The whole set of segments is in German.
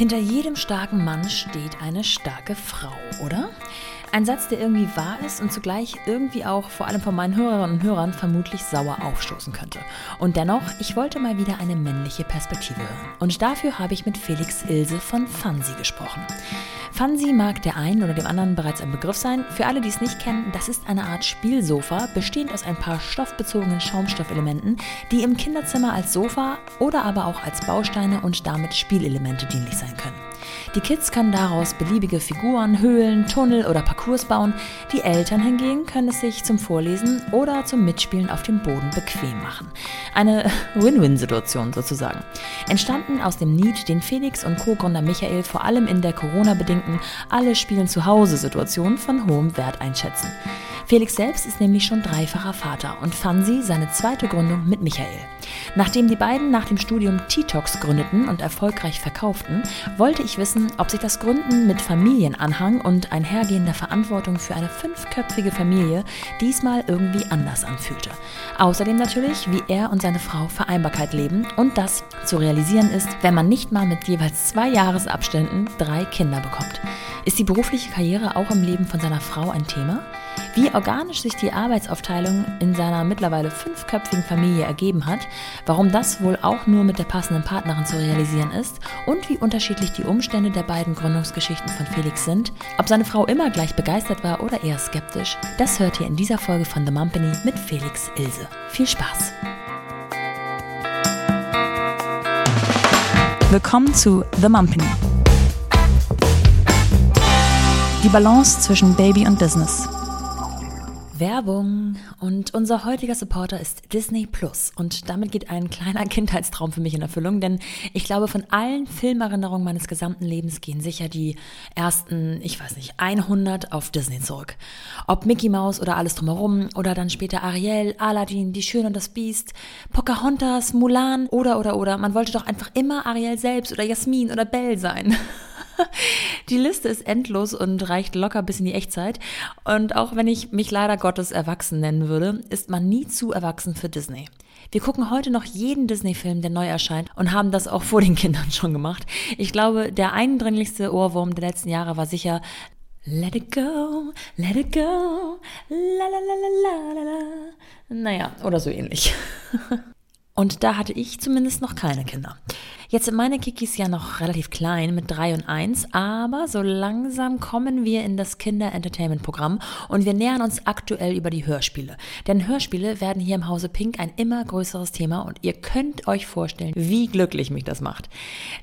Hinter jedem starken Mann steht eine starke Frau, oder? Ein Satz, der irgendwie wahr ist und zugleich irgendwie auch vor allem von meinen Hörerinnen und Hörern vermutlich sauer aufstoßen könnte. Und dennoch, ich wollte mal wieder eine männliche Perspektive hören. Und dafür habe ich mit Felix Ilse von Fansi gesprochen. Fansi mag der einen oder dem anderen bereits ein Begriff sein. Für alle, die es nicht kennen, das ist eine Art Spielsofa, bestehend aus ein paar stoffbezogenen Schaumstoffelementen, die im Kinderzimmer als Sofa oder aber auch als Bausteine und damit Spielelemente dienlich sein können. Die Kids können daraus beliebige Figuren, Höhlen, Tunnel oder Parcours bauen. Die Eltern hingegen können es sich zum Vorlesen oder zum Mitspielen auf dem Boden bequem machen. Eine Win-Win-Situation sozusagen. Entstanden aus dem Need, den Felix und Co-Gründer Michael vor allem in der Corona-bedingten Alle spielen zu Hause-Situation von hohem Wert einschätzen. Felix selbst ist nämlich schon dreifacher Vater und Fansi seine zweite Gründung mit Michael. Nachdem die beiden nach dem Studium T-Tox gründeten und erfolgreich verkauften, wollte ich wissen, ob sich das Gründen mit Familienanhang und einhergehender Verantwortung für eine fünfköpfige Familie diesmal irgendwie anders anfühlte. Außerdem natürlich, wie er und seine Frau Vereinbarkeit leben und das zu realisieren ist, wenn man nicht mal mit jeweils zwei Jahresabständen drei Kinder bekommt. Ist die berufliche Karriere auch im Leben von seiner Frau ein Thema? Wie organisch sich die Arbeitsaufteilung in seiner mittlerweile fünfköpfigen Familie ergeben hat, warum das wohl auch nur mit der passenden Partnerin zu realisieren ist und wie unterschiedlich die Umstände der beiden Gründungsgeschichten von Felix sind, ob seine Frau immer gleich begeistert war oder eher skeptisch, das hört ihr in dieser Folge von The Mumpany mit Felix Ilse. Viel Spaß! Willkommen zu The Mumpany. Die Balance zwischen Baby und Business. Werbung. Und unser heutiger Supporter ist Disney Plus. Und damit geht ein kleiner Kindheitstraum für mich in Erfüllung, denn ich glaube, von allen Filmerinnerungen meines gesamten Lebens gehen sicher die ersten, ich weiß nicht, 100 auf Disney zurück. Ob Mickey Mouse oder alles drumherum oder dann später Ariel, Aladdin, Die Schöne und das Biest, Pocahontas, Mulan oder oder oder. Man wollte doch einfach immer Ariel selbst oder Jasmin oder Belle sein. Die Liste ist endlos und reicht locker bis in die Echtzeit. Und auch wenn ich mich leider Gottes erwachsen nennen würde, ist man nie zu erwachsen für Disney. Wir gucken heute noch jeden Disney-Film, der neu erscheint und haben das auch vor den Kindern schon gemacht. Ich glaube, der eindringlichste Ohrwurm der letzten Jahre war sicher Let it go, let it go, la la la la la la. Naja, oder so ähnlich. Und da hatte ich zumindest noch keine Kinder. Jetzt sind meine Kikis ja noch relativ klein mit drei und eins, aber so langsam kommen wir in das Kinder-Entertainment-Programm und wir nähern uns aktuell über die Hörspiele. Denn Hörspiele werden hier im Hause Pink ein immer größeres Thema und ihr könnt euch vorstellen, wie glücklich mich das macht.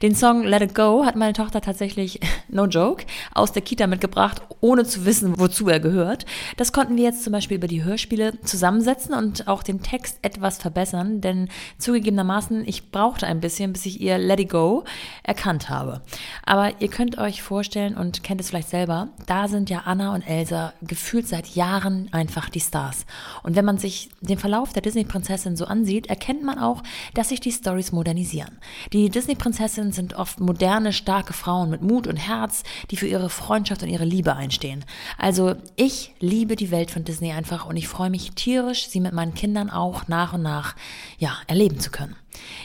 Den Song Let It Go hat meine Tochter tatsächlich, no joke, aus der Kita mitgebracht, ohne zu wissen, wozu er gehört. Das konnten wir jetzt zum Beispiel über die Hörspiele zusammensetzen und auch den Text etwas verbessern, denn zugegebenermaßen, ich brauchte ein bisschen, bis ich ihr Let It Go erkannt habe. Aber ihr könnt euch vorstellen und kennt es vielleicht selber, da sind ja Anna und Elsa gefühlt seit Jahren einfach die Stars. Und wenn man sich den Verlauf der Disney-Prinzessin so ansieht, erkennt man auch, dass sich die Stories modernisieren. Die Disney-Prinzessinnen sind oft moderne, starke Frauen mit Mut und Herz, die für ihre Freundschaft und ihre Liebe einstehen. Also ich liebe die Welt von Disney einfach und ich freue mich tierisch, sie mit meinen Kindern auch nach und nach ja, erleben zu können.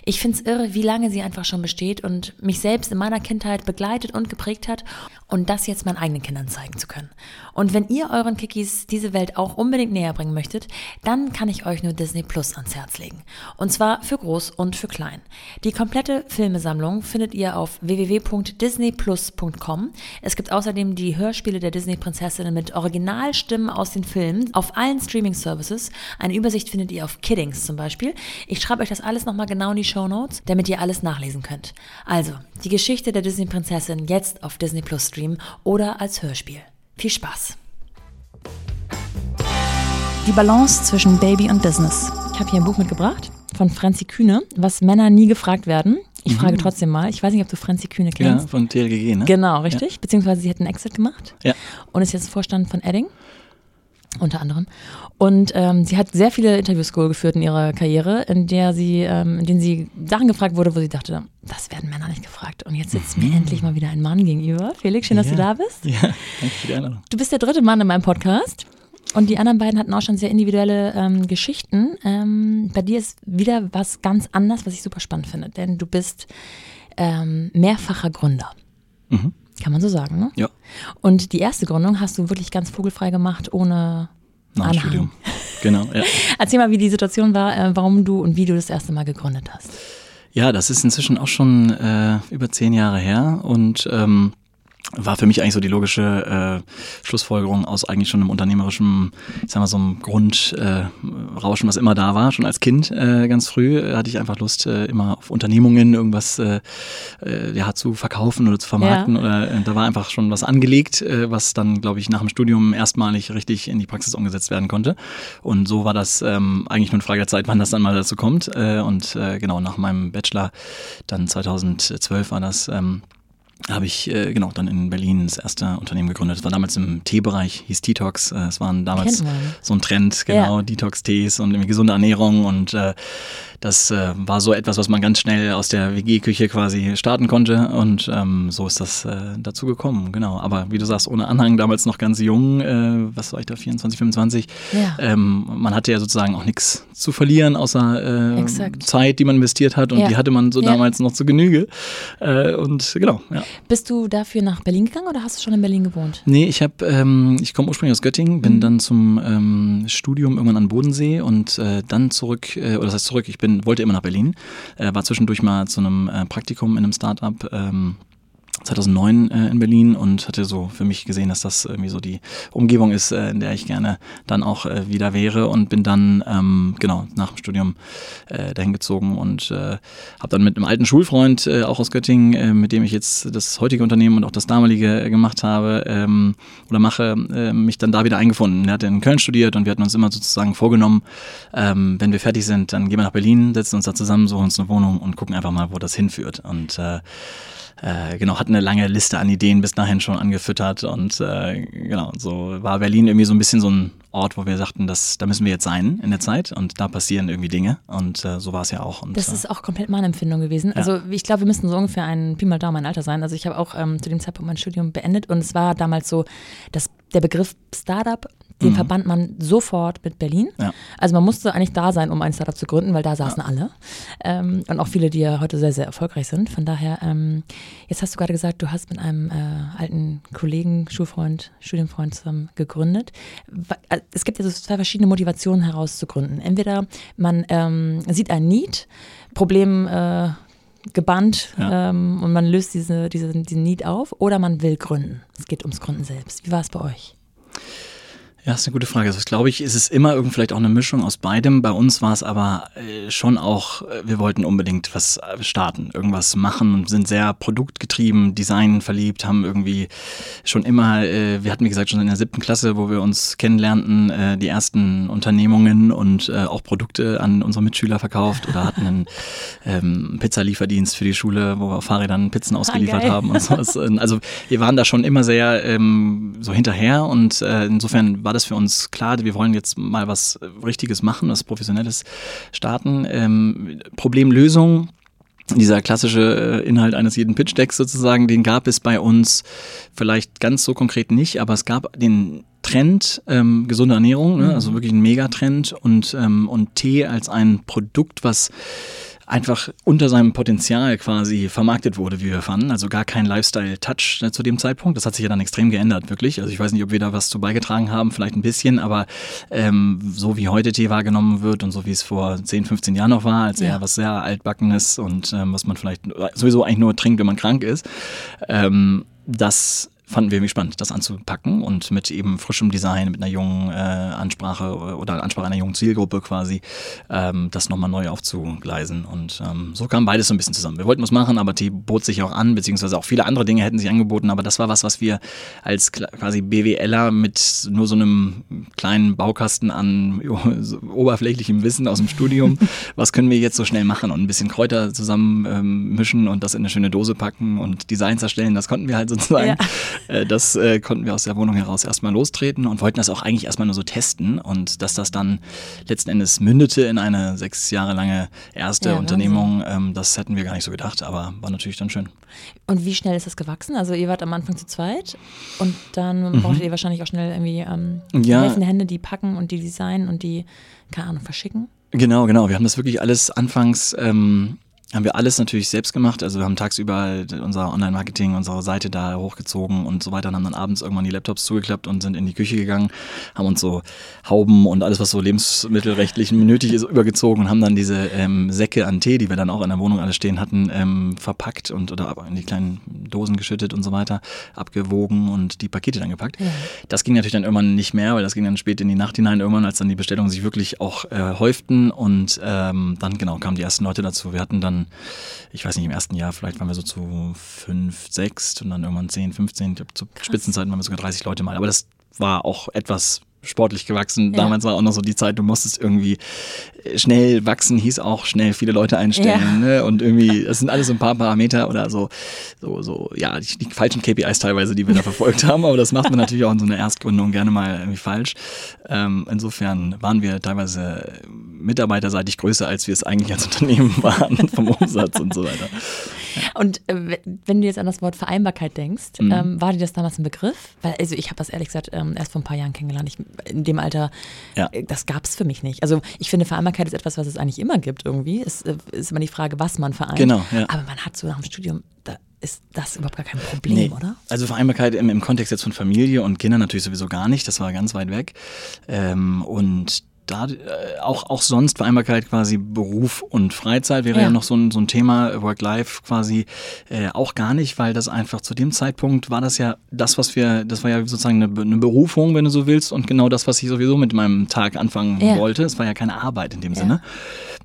Ich finde es irre, wie lange sie einfach schon besteht und mich selbst in meiner Kindheit begleitet und geprägt hat und das jetzt meinen eigenen Kindern zeigen zu können. Und wenn ihr euren Kikis diese Welt auch unbedingt näher bringen möchtet, dann kann ich euch nur Disney Plus ans Herz legen. Und zwar für groß und für klein. Die komplette Filmesammlung findet ihr auf www.disneyplus.com. Es gibt außerdem die Hörspiele der Disney-Prinzessinnen mit Originalstimmen aus den Filmen auf allen Streaming-Services. Eine Übersicht findet ihr auf Kiddings zum Beispiel. Ich schreibe euch das alles nochmal genau in die Show Notes, damit ihr alles nachlesen könnt. Also, die Geschichte der Disney-Prinzessin jetzt auf Disney Plus streamen oder als Hörspiel. Viel Spaß! Die Balance zwischen Baby und Business. Ich habe hier ein Buch mitgebracht von Franzi Kühne, was Männer nie gefragt werden. Ich mhm. frage trotzdem mal, ich weiß nicht, ob du Franzi Kühne kennst. Ja, von TLGG, ne? Genau, richtig. Ja. Beziehungsweise sie hat einen Exit gemacht. Ja. Und ist jetzt Vorstand von Edding unter anderem. Und ähm, sie hat sehr viele Interviews geführt in ihrer Karriere, in der sie, ähm, in denen sie Sachen gefragt wurde, wo sie dachte, das werden Männer nicht gefragt. Und jetzt sitzt mhm. mir endlich mal wieder ein Mann gegenüber. Felix, schön, dass ja. du da bist. Ja, danke für die Einladung. Du bist der dritte Mann in meinem Podcast. Und die anderen beiden hatten auch schon sehr individuelle ähm, Geschichten. Ähm, bei dir ist wieder was ganz anderes, was ich super spannend finde. Denn du bist ähm, mehrfacher Gründer. Mhm. Kann man so sagen, ne? Ja. Und die erste Gründung hast du wirklich ganz vogelfrei gemacht, ohne Nach Studium. Genau, ja. Erzähl mal, wie die Situation war, äh, warum du und wie du das erste Mal gegründet hast. Ja, das ist inzwischen auch schon äh, über zehn Jahre her und ähm, war für mich eigentlich so die logische äh, Schlussfolgerung aus eigentlich schon einem unternehmerischen, ich sag mal so einem Grundrauschen, äh, was immer da war, schon als Kind äh, ganz früh äh, hatte ich einfach Lust, äh, immer auf Unternehmungen irgendwas äh, äh, ja, zu verkaufen oder zu vermarkten. Ja. Oder äh, da war einfach schon was angelegt, äh, was dann, glaube ich, nach dem Studium erstmalig richtig in die Praxis umgesetzt werden konnte. Und so war das ähm, eigentlich nur eine Frage der Zeit, wann das dann mal dazu kommt. Äh, und äh, genau, nach meinem Bachelor, dann 2012 war das. Ähm, habe ich äh, genau dann in Berlin das erste Unternehmen gegründet. Das war damals im Teebereich, hieß Detox. Äh, es waren damals so ein Trend, genau, ja. Detox-Tees und irgendwie gesunde Ernährung und äh, das äh, war so etwas, was man ganz schnell aus der WG-Küche quasi starten konnte und ähm, so ist das äh, dazu gekommen, genau. Aber wie du sagst, ohne Anhang, damals noch ganz jung, äh, was war ich da, 24, 25. Ja. Ähm, man hatte ja sozusagen auch nichts zu verlieren, außer äh, Zeit, die man investiert hat und ja. die hatte man so ja. damals noch zu Genüge. Äh, und genau. Bist du dafür nach Berlin gegangen oder hast du schon in Berlin gewohnt? Nee, ich habe, ähm, ich komme ursprünglich aus Göttingen, bin mhm. dann zum ähm, Studium irgendwann an Bodensee und äh, dann zurück, äh, oder das heißt zurück, ich bin wollte immer nach Berlin, äh, war zwischendurch mal zu einem äh, Praktikum in einem Startup. Ähm, 2009 äh, in Berlin und hatte so für mich gesehen, dass das irgendwie so die Umgebung ist, äh, in der ich gerne dann auch äh, wieder wäre und bin dann ähm, genau nach dem Studium äh, dahin gezogen und äh, habe dann mit einem alten Schulfreund äh, auch aus Göttingen, äh, mit dem ich jetzt das heutige Unternehmen und auch das damalige äh, gemacht habe ähm, oder mache, äh, mich dann da wieder eingefunden. Er hat in Köln studiert und wir hatten uns immer sozusagen vorgenommen, ähm, wenn wir fertig sind, dann gehen wir nach Berlin, setzen uns da zusammen, suchen uns eine Wohnung und gucken einfach mal, wo das hinführt und äh, äh, genau, hat eine lange Liste an Ideen bis dahin schon angefüttert und äh, genau, so war Berlin irgendwie so ein bisschen so ein Ort, wo wir sagten, dass, da müssen wir jetzt sein in der Zeit und da passieren irgendwie Dinge und äh, so war es ja auch. Und, das äh, ist auch komplett meine Empfindung gewesen. Ja. Also ich glaube, wir müssten so ungefähr ein Pi mal Daumen mein Alter sein. Also ich habe auch ähm, zu dem Zeitpunkt mein Studium beendet und es war damals so, dass der Begriff Startup den mhm. verband man sofort mit Berlin. Ja. Also man musste eigentlich da sein, um ein Startup zu gründen, weil da saßen ja. alle. Ähm, und auch viele, die ja heute sehr, sehr erfolgreich sind. Von daher, ähm, jetzt hast du gerade gesagt, du hast mit einem äh, alten Kollegen, Schulfreund, Studienfreund zusammen gegründet. Äh, es gibt ja so zwei verschiedene Motivationen heraus zu gründen. Entweder man ähm, sieht ein Need, Problem äh, gebannt ja. ähm, und man löst diese, diese, diesen Need auf oder man will gründen. Es geht ums Gründen selbst. Wie war es bei euch? Ja, ist eine gute Frage. Also, glaube ich, ist es immer irgendwie vielleicht auch eine Mischung aus beidem. Bei uns war es aber äh, schon auch, äh, wir wollten unbedingt was äh, starten, irgendwas machen und sind sehr produktgetrieben, Design verliebt, haben irgendwie schon immer, äh, wir hatten wie gesagt schon in der siebten Klasse, wo wir uns kennenlernten, die ersten Unternehmungen und auch Produkte an unsere Mitschüler verkauft oder hatten einen ähm, Pizzalieferdienst für die Schule, wo wir auf Fahrrädern Pizzen ah, ausgeliefert ah, haben und sowas. Also wir waren da schon immer sehr ähm, so hinterher und insofern war war das für uns klar, wir wollen jetzt mal was Richtiges machen, was Professionelles starten. Ähm, Problemlösung, dieser klassische äh, Inhalt eines jeden Pitch-Decks sozusagen, den gab es bei uns vielleicht ganz so konkret nicht, aber es gab den Trend ähm, gesunde Ernährung, ne? also mhm. wirklich ein Megatrend und, ähm, und Tee als ein Produkt, was einfach unter seinem Potenzial quasi vermarktet wurde, wie wir fanden. Also gar kein Lifestyle-Touch äh, zu dem Zeitpunkt. Das hat sich ja dann extrem geändert, wirklich. Also ich weiß nicht, ob wir da was zu beigetragen haben, vielleicht ein bisschen, aber ähm, so wie heute Tee wahrgenommen wird und so wie es vor 10, 15 Jahren noch war, als ja. eher was sehr altbackenes und ähm, was man vielleicht sowieso eigentlich nur trinkt, wenn man krank ist, ähm, das fanden wir irgendwie spannend, das anzupacken und mit eben frischem Design, mit einer jungen äh, Ansprache oder Ansprache einer jungen Zielgruppe quasi, ähm, das nochmal neu aufzugleisen. Und ähm, so kam beides so ein bisschen zusammen. Wir wollten was machen, aber die bot sich auch an, beziehungsweise auch viele andere Dinge hätten sich angeboten, aber das war was, was wir als quasi BWLer mit nur so einem kleinen Baukasten an oberflächlichem Wissen aus dem Studium, was können wir jetzt so schnell machen und ein bisschen Kräuter zusammen ähm, mischen und das in eine schöne Dose packen und Designs erstellen, das konnten wir halt sozusagen. Ja. Äh, das äh, konnten wir aus der Wohnung heraus erstmal lostreten und wollten das auch eigentlich erstmal nur so testen. Und dass das dann letzten Endes mündete in eine sechs Jahre lange erste ja, Unternehmung, ähm, das hätten wir gar nicht so gedacht, aber war natürlich dann schön. Und wie schnell ist das gewachsen? Also ihr wart am Anfang zu zweit und dann mhm. brauchtet ihr wahrscheinlich auch schnell irgendwie ähm, ja. helfende Hände, die packen und die designen und die, keine Ahnung, verschicken. Genau, genau. Wir haben das wirklich alles anfangs ähm, haben wir alles natürlich selbst gemacht. Also wir haben tagsüber unser Online-Marketing, unsere Seite da hochgezogen und so weiter und haben dann abends irgendwann die Laptops zugeklappt und sind in die Küche gegangen, haben uns so Hauben und alles, was so lebensmittelrechtlich nötig ist, übergezogen und haben dann diese ähm, Säcke an Tee, die wir dann auch in der Wohnung alle stehen hatten, ähm, verpackt und oder in die kleinen Dosen geschüttet und so weiter, abgewogen und die Pakete dann gepackt. Ja. Das ging natürlich dann irgendwann nicht mehr, weil das ging dann spät in die Nacht hinein irgendwann, als dann die Bestellungen sich wirklich auch äh, häuften und ähm, dann genau kamen die ersten Leute dazu. Wir hatten dann ich weiß nicht, im ersten Jahr vielleicht waren wir so zu fünf, sechs und dann irgendwann zehn, 15. Zu Krass. Spitzenzeiten waren wir sogar 30 Leute mal. Aber das war auch etwas sportlich gewachsen. Ja. Damals war auch noch so die Zeit, du musstest irgendwie äh, schnell wachsen, hieß auch schnell viele Leute einstellen. Ja. Ne? Und irgendwie, das sind alles so ein paar Parameter oder so, so, so ja, die, die, falschen KPIs teilweise, die wir da verfolgt haben. Aber das macht man natürlich auch in so einer Erstgründung gerne mal irgendwie falsch. Ähm, insofern waren wir teilweise mitarbeiterseitig größer, als wir es eigentlich als Unternehmen waren, vom Umsatz und so weiter. Und äh, wenn du jetzt an das Wort Vereinbarkeit denkst, mhm. ähm, war dir das damals ein Begriff? Weil, also ich habe das ehrlich gesagt ähm, erst vor ein paar Jahren kennengelernt. Ich, in dem Alter, ja. äh, das gab es für mich nicht. Also ich finde, Vereinbarkeit ist etwas, was es eigentlich immer gibt irgendwie. Es äh, ist immer die Frage, was man vereint. Genau, ja. Aber man hat so nach dem Studium, da ist das überhaupt gar kein Problem, nee. oder? Also Vereinbarkeit im, im, Kontext jetzt von Familie und Kindern natürlich sowieso gar nicht. Das war ganz weit weg. Ähm, und da äh, auch, auch sonst Vereinbarkeit quasi Beruf und Freizeit wäre ja, ja noch so ein, so ein Thema, Work-Life quasi äh, auch gar nicht, weil das einfach zu dem Zeitpunkt war das ja das, was wir, das war ja sozusagen eine, eine Berufung, wenn du so willst, und genau das, was ich sowieso mit meinem Tag anfangen ja. wollte. Es war ja keine Arbeit in dem ja. Sinne.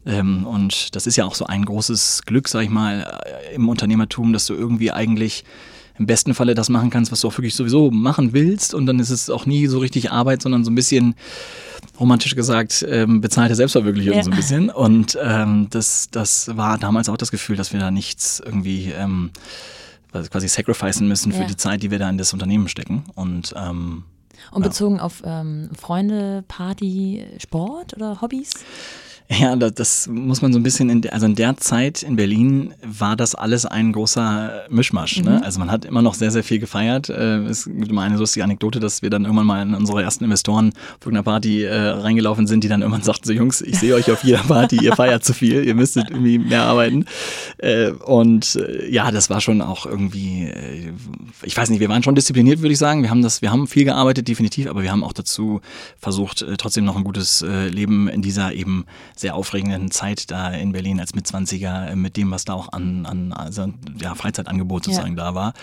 Ähm, und das ist ja auch so ein großes Glück, sag ich mal, äh, im Unternehmertum, dass du irgendwie eigentlich im besten Falle das machen kannst, was du auch wirklich sowieso machen willst. Und dann ist es auch nie so richtig Arbeit, sondern so ein bisschen romantisch gesagt, ähm, bezahlte Selbstverwirklichung ja. so ein bisschen. Und ähm, das, das war damals auch das Gefühl, dass wir da nichts irgendwie ähm, quasi sacrificen müssen für ja. die Zeit, die wir da in das Unternehmen stecken. Und ähm, und bezogen ja. auf ähm, Freunde, Party, Sport oder Hobbys? Ja, das, muss man so ein bisschen, in, also in der Zeit in Berlin war das alles ein großer Mischmasch. Ne? Mhm. Ne? Also man hat immer noch sehr, sehr viel gefeiert. Äh, es gibt immer eine lustige Anekdote, dass wir dann irgendwann mal in unsere ersten Investoren auf irgendeiner Party äh, reingelaufen sind, die dann irgendwann sagten so, Jungs, ich sehe euch auf jeder Party, ihr feiert zu viel, ihr müsstet irgendwie mehr arbeiten. Äh, und äh, ja, das war schon auch irgendwie, äh, ich weiß nicht, wir waren schon diszipliniert, würde ich sagen. Wir haben das, wir haben viel gearbeitet, definitiv, aber wir haben auch dazu versucht, äh, trotzdem noch ein gutes Leben in dieser eben sehr aufregenden Zeit da in Berlin als Mitzwanziger mit dem, was da auch an, an also, ja, Freizeitangebot sozusagen ja. da war,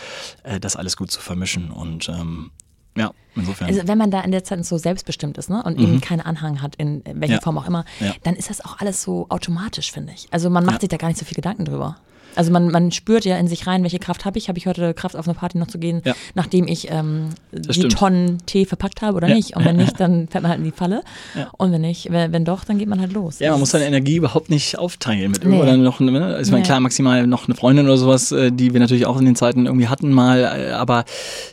äh, das alles gut zu vermischen. Und ähm, ja, insofern. Also wenn man da in der Zeit so selbstbestimmt ist ne? und mhm. eben keinen Anhang hat, in welcher ja. Form auch immer, ja. dann ist das auch alles so automatisch, finde ich. Also man macht sich da gar nicht so viel Gedanken drüber. Also man, man spürt ja in sich rein, welche Kraft habe ich. Habe ich heute Kraft, auf eine Party noch zu gehen, ja. nachdem ich ähm, die stimmt. Tonnen Tee verpackt habe oder ja. nicht? Und wenn nicht, dann fährt man halt in die Falle. Ja. Und wenn nicht, wenn, wenn, doch, dann geht man halt los. Ja, man muss seine Energie überhaupt nicht aufteilen mit nee. oder noch, ne? Also nee. klar, maximal noch eine Freundin oder sowas, äh, die wir natürlich auch in den Zeiten irgendwie hatten mal, äh, aber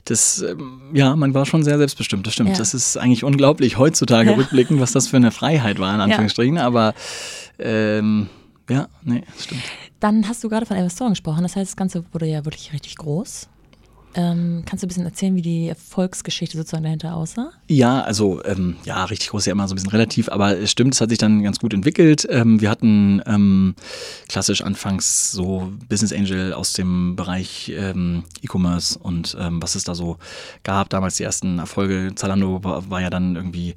das, ähm, ja, man war schon sehr selbstbestimmt, das stimmt. Das ist eigentlich unglaublich heutzutage rückblickend, was das für eine Freiheit war, in Anführungsstrichen, aber ähm, ja, nee, das stimmt. Dann hast du gerade von Investoren gesprochen. Das heißt, das Ganze wurde ja wirklich richtig groß. Ähm, kannst du ein bisschen erzählen, wie die Erfolgsgeschichte sozusagen dahinter aussah? Ja, also ähm, ja, richtig groß ist ja immer so ein bisschen relativ, aber es stimmt, es hat sich dann ganz gut entwickelt. Ähm, wir hatten ähm, klassisch anfangs so Business Angel aus dem Bereich ähm, E-Commerce und ähm, was es da so gab. Damals die ersten Erfolge. Zalando war, war ja dann irgendwie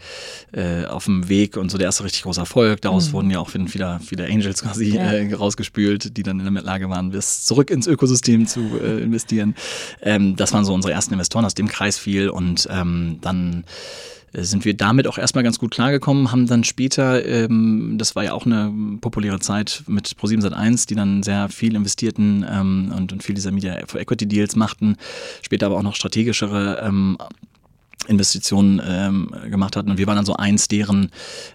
äh, auf dem Weg und so der erste richtig große Erfolg. Daraus mhm. wurden ja auch wieder viele Angels quasi ja. äh, rausgespült, die dann in der Lage waren, bis zurück ins Ökosystem zu äh, investieren. Ähm, ähm, das waren so unsere ersten Investoren aus dem Kreis viel und ähm, dann äh, sind wir damit auch erstmal ganz gut klargekommen, haben dann später, ähm, das war ja auch eine populäre Zeit mit Pro7 Sat1, die dann sehr viel investierten ähm, und, und viel dieser Media Equity Deals machten, später aber auch noch strategischere ähm, Investitionen ähm, gemacht hatten. Und wir waren dann so eins deren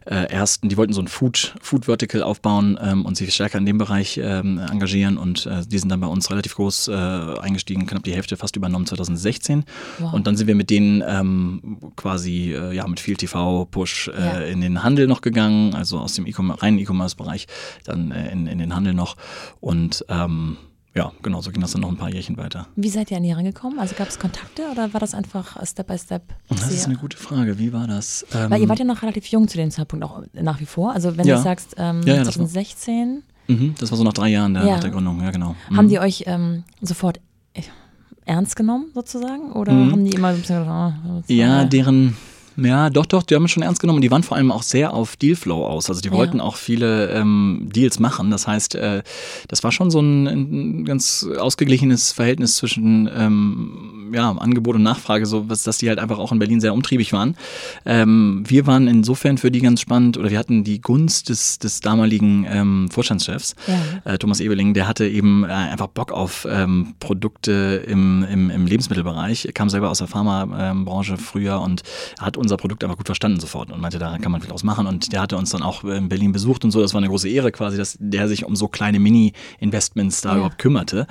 äh, ersten, die wollten so ein Food, Food Vertical aufbauen ähm, und sich stärker in dem Bereich ähm, engagieren. Und äh, die sind dann bei uns relativ groß äh, eingestiegen, knapp die Hälfte fast übernommen 2016. Wow. Und dann sind wir mit denen ähm, quasi äh, ja, mit viel TV-Push äh, ja. in den Handel noch gegangen, also aus dem e reinen E-Commerce-Bereich dann äh, in, in den Handel noch. Und ähm, ja, genau, so ging das dann noch ein paar Jährchen weiter. Wie seid ihr an die rangekommen? Also gab es Kontakte oder war das einfach Step by Step? Das ist eine gute Frage. Wie war das? Ähm Weil ihr wart ja noch relativ jung zu dem Zeitpunkt auch nach wie vor. Also wenn ja. du sagst ähm, ja, ja, 2016, Mhm, das war so nach drei Jahren der, nach der Gründung, ja genau. Mhm. Haben die euch ähm, sofort äh, ernst genommen, sozusagen? Oder Mhm. haben die immer so ein bisschen gedacht, das Ja, war- deren, ja, doch, doch, die haben es schon ernst genommen. Die waren vor allem auch sehr auf Dealflow aus. Also die Ja. wollten auch viele ähm, Deals machen. Das heißt, äh, das war schon so ein, ein ganz ausgeglichenes Verhältnis zwischen ähm, ja, Angebot und Nachfrage, so was, dass die halt einfach auch in Berlin sehr umtriebig waren. Ähm, wir waren insofern für die ganz spannend, oder wir hatten die Gunst des, des damaligen ähm, Vorstandschefs, Ja. äh, Thomas Ebeling, der hatte eben äh, einfach Bock auf ähm, Produkte im, im, im Lebensmittelbereich. Er kam selber aus der Pharmabranche früher und hat unser Produkt einfach gut verstanden sofort und meinte, da kann man viel draus machen. Und der hatte uns dann auch in Berlin besucht und so. Das war eine große Ehre quasi, dass der sich um so kleine Mini-Investments da Ja. überhaupt kümmerte.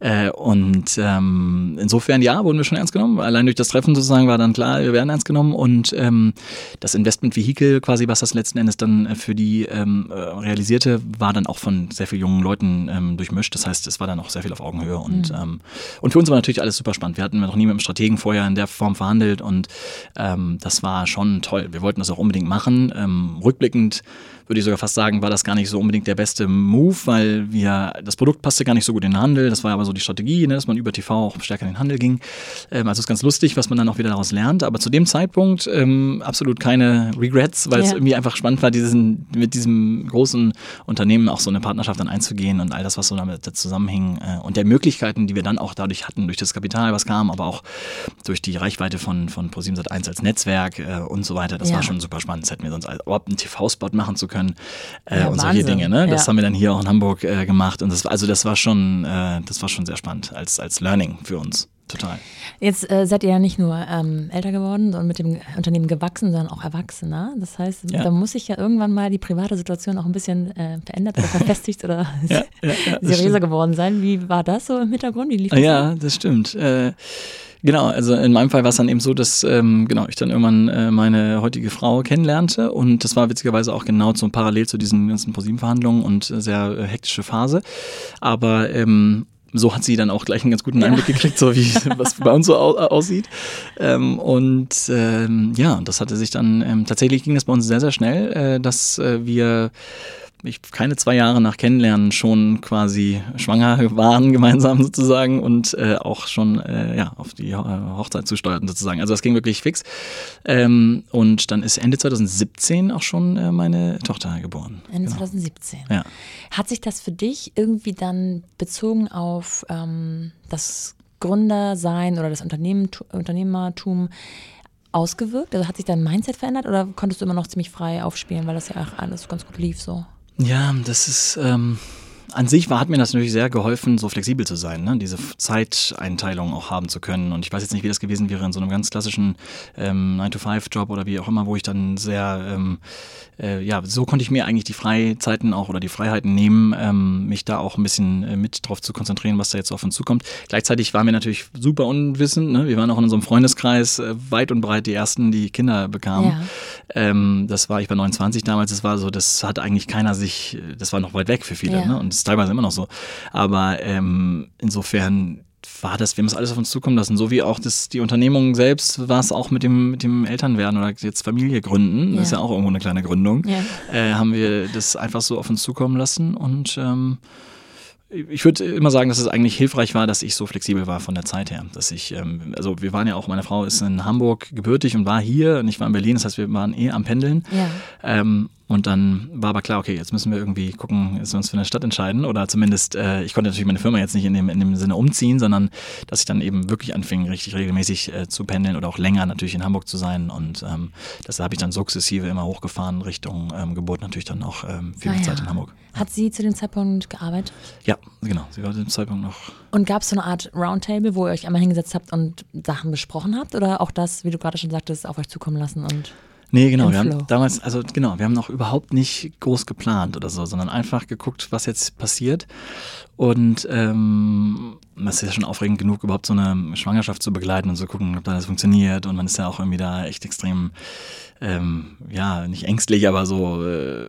Äh, und ähm, insofern, ja, wurden wir schon ernst genommen. Allein durch das Treffen sozusagen war dann klar, wir werden ernst genommen. Und ähm, das Investment-Vehikel quasi, was das letzten Endes dann äh, für die ähm, äh, realisierte, war dann auch von sehr vielen jungen Leuten ähm, durchmischt. Das heißt, es war dann auch sehr viel auf Augenhöhe. Und, ähm, und für uns war natürlich alles super spannend. Wir hatten noch nie mit einem Strategen vorher in der Form verhandelt und ähm, das war schon toll. Wir wollten das auch unbedingt machen. Ähm, rückblickend würde ich sogar fast sagen, war das gar nicht so unbedingt der beste Move, weil wir, das Produkt passte gar nicht so gut in den Handel. Das war aber so die Strategie, ne, dass man über TV auch stärker in den Handel ging. Ähm, also ist ganz lustig, was man dann auch wieder daraus lernt. Aber zu dem Zeitpunkt ähm, absolut keine Regrets, weil es Ja. irgendwie einfach spannend war, diesen, mit diesem großen Unternehmen auch so eine Partnerschaft dann einzugehen und all das, was so damit zusammenhing äh, und der Möglichkeiten, die wir dann auch dadurch hatten, durch das Kapital, was kam, aber auch durch die Reichweite von, von ProSieben Sat1 als Netzwerk äh, und so weiter. Das Ja. war schon super spannend. Das hätten wir sonst als- überhaupt einen TV-Spot machen zu können äh, Ja, und solche Wahnsinn. Dinge. Ne? Das Ja. haben wir dann hier auch in Hamburg äh, gemacht und das, war- also das war schon, äh, das war schon sehr spannend als, als Learning für uns. Total. Jetzt äh, seid ihr ja nicht nur ähm, älter geworden und mit dem Unternehmen gewachsen, sondern auch erwachsener. Das heißt, Ja. da muss sich ja irgendwann mal die private Situation auch ein bisschen äh, verändert oder verfestigt oder Ja, ja, seriöser stimmt. geworden sein. Wie war das so im Hintergrund? Wie lief das? Ja, das stimmt. Äh, genau, also in meinem Fall war es dann eben so, dass ähm, genau, ich dann irgendwann äh, meine heutige Frau kennenlernte und das war witzigerweise auch genau zum parallel zu diesen ganzen ProSieben-Verhandlungen und äh, sehr äh, hektische Phase. Aber ähm, so hat sie dann auch gleich einen ganz guten Einblick gekriegt, so wie was bei uns so au aussieht. Ähm, und ähm, ja, das hatte sich dann ähm, tatsächlich ging das bei uns sehr, sehr schnell, äh, dass äh, wir ich keine zwei Jahre nach Kennenlernen schon quasi schwanger waren gemeinsam sozusagen und äh, auch schon äh, ja auf die äh, Hochzeit zusteuerten sozusagen. Also das ging wirklich fix. Ähm, und dann ist Ende 2017 auch schon äh, meine Tochter geboren. Ende Genau. 2017. Ja. Hat sich das für dich irgendwie dann bezogen auf ähm, das Gründersein oder das Unternehmen, Unternehmertum ausgewirkt? Also hat sich dein Mindset verändert oder konntest du immer noch ziemlich frei aufspielen, weil das ja auch alles ganz gut lief so? Ja, das ist ähm, an sich war, hat mir das natürlich sehr geholfen, so flexibel zu sein, ne? diese Zeiteinteilung auch haben zu können. Und ich weiß jetzt nicht, wie das gewesen wäre in so einem ganz klassischen ähm, 9-to-5-Job oder wie auch immer, wo ich dann sehr, ähm, äh, ja, so konnte ich mir eigentlich die Freizeiten auch oder die Freiheiten nehmen, ähm, mich da auch ein bisschen äh, mit drauf zu konzentrieren, was da jetzt auf uns zukommt. Gleichzeitig waren wir natürlich super unwissend. Ne? Wir waren auch in unserem Freundeskreis äh, weit und breit die Ersten, die Kinder bekamen. Ja. Ähm, das war ich bei 29 damals, das war so, das hat eigentlich keiner sich, das war noch weit weg für viele, Ja. ne? Und ist teilweise immer noch so. Aber ähm, insofern war das, wir haben es alles auf uns zukommen lassen, so wie auch das, die Unternehmung selbst war es auch mit dem, mit dem Elternwerden oder jetzt Familie gründen, das ist Ja. ja auch irgendwo eine kleine Gründung, Ja. äh, haben wir das einfach so auf uns zukommen lassen und ähm, ich würde immer sagen, dass es eigentlich hilfreich war, dass ich so flexibel war von der Zeit her. Dass ich, ähm, also wir waren ja auch, meine Frau ist in Hamburg gebürtig und war hier und ich war in Berlin, das heißt, wir waren eh am Pendeln. Ja. Ähm, und dann war aber klar, okay, jetzt müssen wir irgendwie gucken, dass wir uns für eine Stadt entscheiden. Oder zumindest, äh, ich konnte natürlich meine Firma jetzt nicht in dem, in dem Sinne umziehen, sondern dass ich dann eben wirklich anfing, richtig regelmäßig äh, zu pendeln oder auch länger natürlich in Hamburg zu sein. Und ähm, das habe ich dann sukzessive immer hochgefahren Richtung ähm, Geburt natürlich dann auch ähm, viel Ah, Zeit ja. in Hamburg. Hat sie zu dem Zeitpunkt gearbeitet? Ja, genau. Sie war zu dem Zeitpunkt noch Und gab es so eine Art Roundtable, wo ihr euch einmal hingesetzt habt und Sachen besprochen habt? Oder auch das, wie du gerade schon sagtest, auf euch zukommen lassen und Nee, genau. Im Wir haben damals, also genau, wir haben noch überhaupt nicht groß geplant oder so, sondern einfach geguckt, was jetzt passiert. Und ähm, das ist ja schon aufregend genug, überhaupt so eine Schwangerschaft zu begleiten und zu gucken, ob da das funktioniert. Und man ist ja auch irgendwie da echt extrem, ähm, ja, nicht ängstlich, aber so, äh,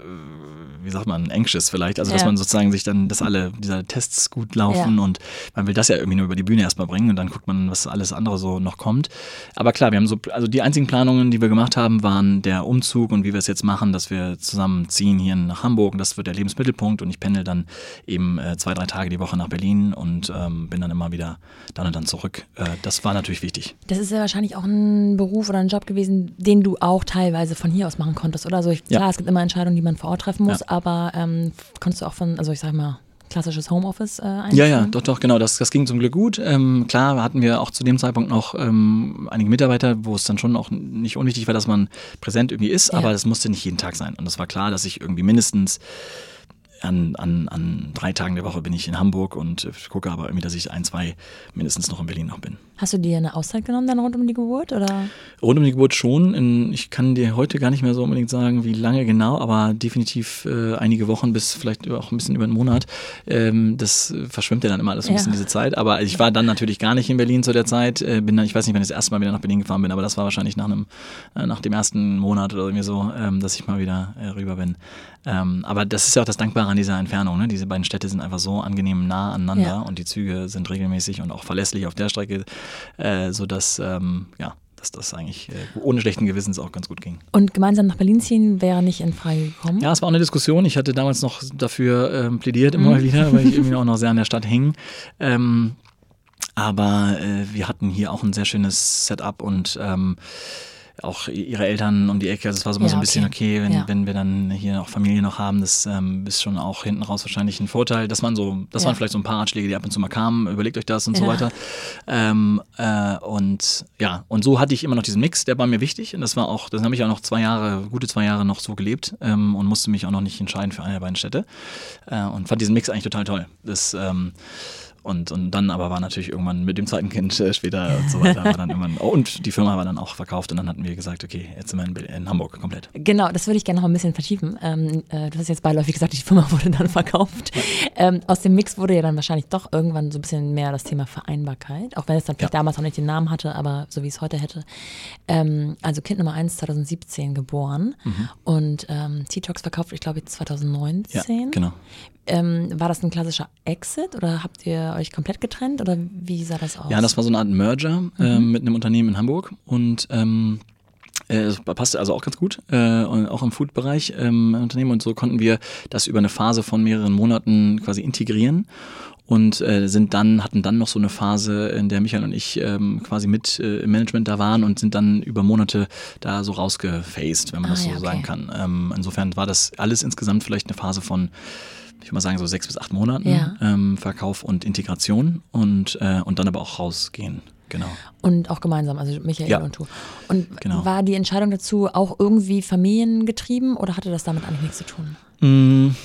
wie sagt man, anxious vielleicht. Also, dass Ja. man sozusagen sich dann, dass alle diese Tests gut laufen Ja. und man will das ja irgendwie nur über die Bühne erstmal bringen und dann guckt man, was alles andere so noch kommt. Aber klar, wir haben so, also die einzigen Planungen, die wir gemacht haben, waren der Umzug und wie wir es jetzt machen, dass wir zusammenziehen hier nach Hamburg. Das wird der Lebensmittelpunkt und ich pendel dann eben äh, zwei, drei Tage die Woche nach Berlin und ähm, bin dann immer wieder dann und dann zurück. Äh, das war natürlich wichtig. Das ist ja wahrscheinlich auch ein Beruf oder ein Job gewesen, den du auch teilweise von hier aus machen konntest, oder? Also ich, klar, ja. es gibt immer Entscheidungen, die man vor Ort treffen muss, ja. aber ähm, konntest du auch von, also ich sag mal, klassisches Homeoffice äh? Ja, ja, doch, doch, genau. Das, das ging zum Glück gut. Ähm, klar hatten wir auch zu dem Zeitpunkt noch ähm, einige Mitarbeiter, wo es dann schon auch nicht unwichtig war, dass man präsent irgendwie ist, ja. aber das musste nicht jeden Tag sein. Und es war klar, dass ich irgendwie mindestens an, an, an drei Tagen der Woche bin ich in Hamburg und gucke aber irgendwie, dass ich ein, zwei mindestens noch in Berlin noch bin. Hast du dir eine Auszeit genommen dann rund um die Geburt? Oder? Rund um die Geburt schon. ich kann dir heute gar nicht mehr so unbedingt sagen, wie lange genau, aber definitiv äh, einige Wochen bis vielleicht auch ein bisschen über einen Monat. Ähm, das verschwimmt ja dann immer alles ein ja. bisschen diese Zeit. Aber ich war dann natürlich gar nicht in Berlin zu der Zeit. Äh, bin dann, ich weiß nicht, wann ich das erste Mal wieder nach Berlin gefahren bin, aber das war wahrscheinlich nach einem, äh, nach dem ersten Monat oder irgendwie so, ähm, dass ich mal wieder äh, rüber bin. Ähm, aber das ist ja auch das Dankbare an dieser Entfernung. Ne? Diese beiden Städte sind einfach so angenehm nah aneinander ja. und die Züge sind regelmäßig und auch verlässlich auf der Strecke, äh, sodass, ähm, ja, dass das eigentlich äh, ohne schlechten Gewissens auch ganz gut ging. Und gemeinsam nach Berlin ziehen wäre nicht in Frage gekommen? Ja, es war auch eine Diskussion. Ich hatte damals noch dafür ähm, plädiert, immer mhm. wieder, weil ich irgendwie auch noch sehr an der Stadt hing. Ähm, aber äh, wir hatten hier auch ein sehr schönes Setup und ähm, auch ihre Eltern um die Ecke. Also es war so, ja, so ein bisschen okay, wenn, ja. wenn wir dann hier auch Familie noch haben, das ähm, ist schon auch hinten raus wahrscheinlich ein Vorteil. Das waren so, das ja. waren vielleicht so ein paar Ratschläge, die ab und zu mal kamen, überlegt euch das und so weiter. Ähm, äh, und ja, und so hatte ich immer noch diesen Mix, der war mir wichtig. Und das war auch, das habe ich auch noch zwei Jahre, gute zwei Jahre noch so gelebt ähm, und musste mich auch noch nicht entscheiden für eine der beiden Städte. Äh, und fand diesen Mix eigentlich total toll. Das ähm, und, und dann aber war natürlich irgendwann mit dem zweiten Kind äh, später und so weiter. War dann irgendwann, oh, und die Firma war dann auch verkauft und dann hatten wir gesagt, okay, jetzt sind wir in, in Hamburg komplett. Genau, das würde ich gerne noch ein bisschen vertiefen. Ähm, äh, du hast jetzt beiläufig gesagt, die Firma wurde dann verkauft. Ähm, aus dem Mix wurde ja dann wahrscheinlich doch irgendwann so ein bisschen mehr das Thema Vereinbarkeit, auch wenn es dann vielleicht ja. damals noch nicht den Namen hatte, aber so wie es heute hätte. Ähm, also Kind Nummer 1 2017 geboren mhm. und ähm, T-Tox verkauft, ich glaube 2019. Ja, genau. Ähm, war das ein klassischer Exit oder habt ihr euch komplett getrennt oder wie sah das aus? Ja, das war so eine Art Merger mhm. äh, mit einem Unternehmen in Hamburg und ähm, äh, das passte also auch ganz gut, äh, auch im Food-Bereich ähm, Unternehmen und so konnten wir das über eine Phase von mehreren Monaten quasi integrieren und äh, sind dann hatten dann noch so eine Phase, in der Michael und ich ähm, quasi mit äh, im Management da waren und sind dann über Monate da so rausgefaced, wenn man ah, das so ja, okay. sagen kann. Ähm, insofern war das alles insgesamt vielleicht eine Phase von ich würde mal sagen, so sechs bis acht Monaten ja. ähm, Verkauf und Integration und, äh, und dann aber auch rausgehen. Genau. Und auch gemeinsam, also Michael ja. und du. Und genau. war die Entscheidung dazu auch irgendwie familiengetrieben oder hatte das damit eigentlich nichts zu tun? Mm,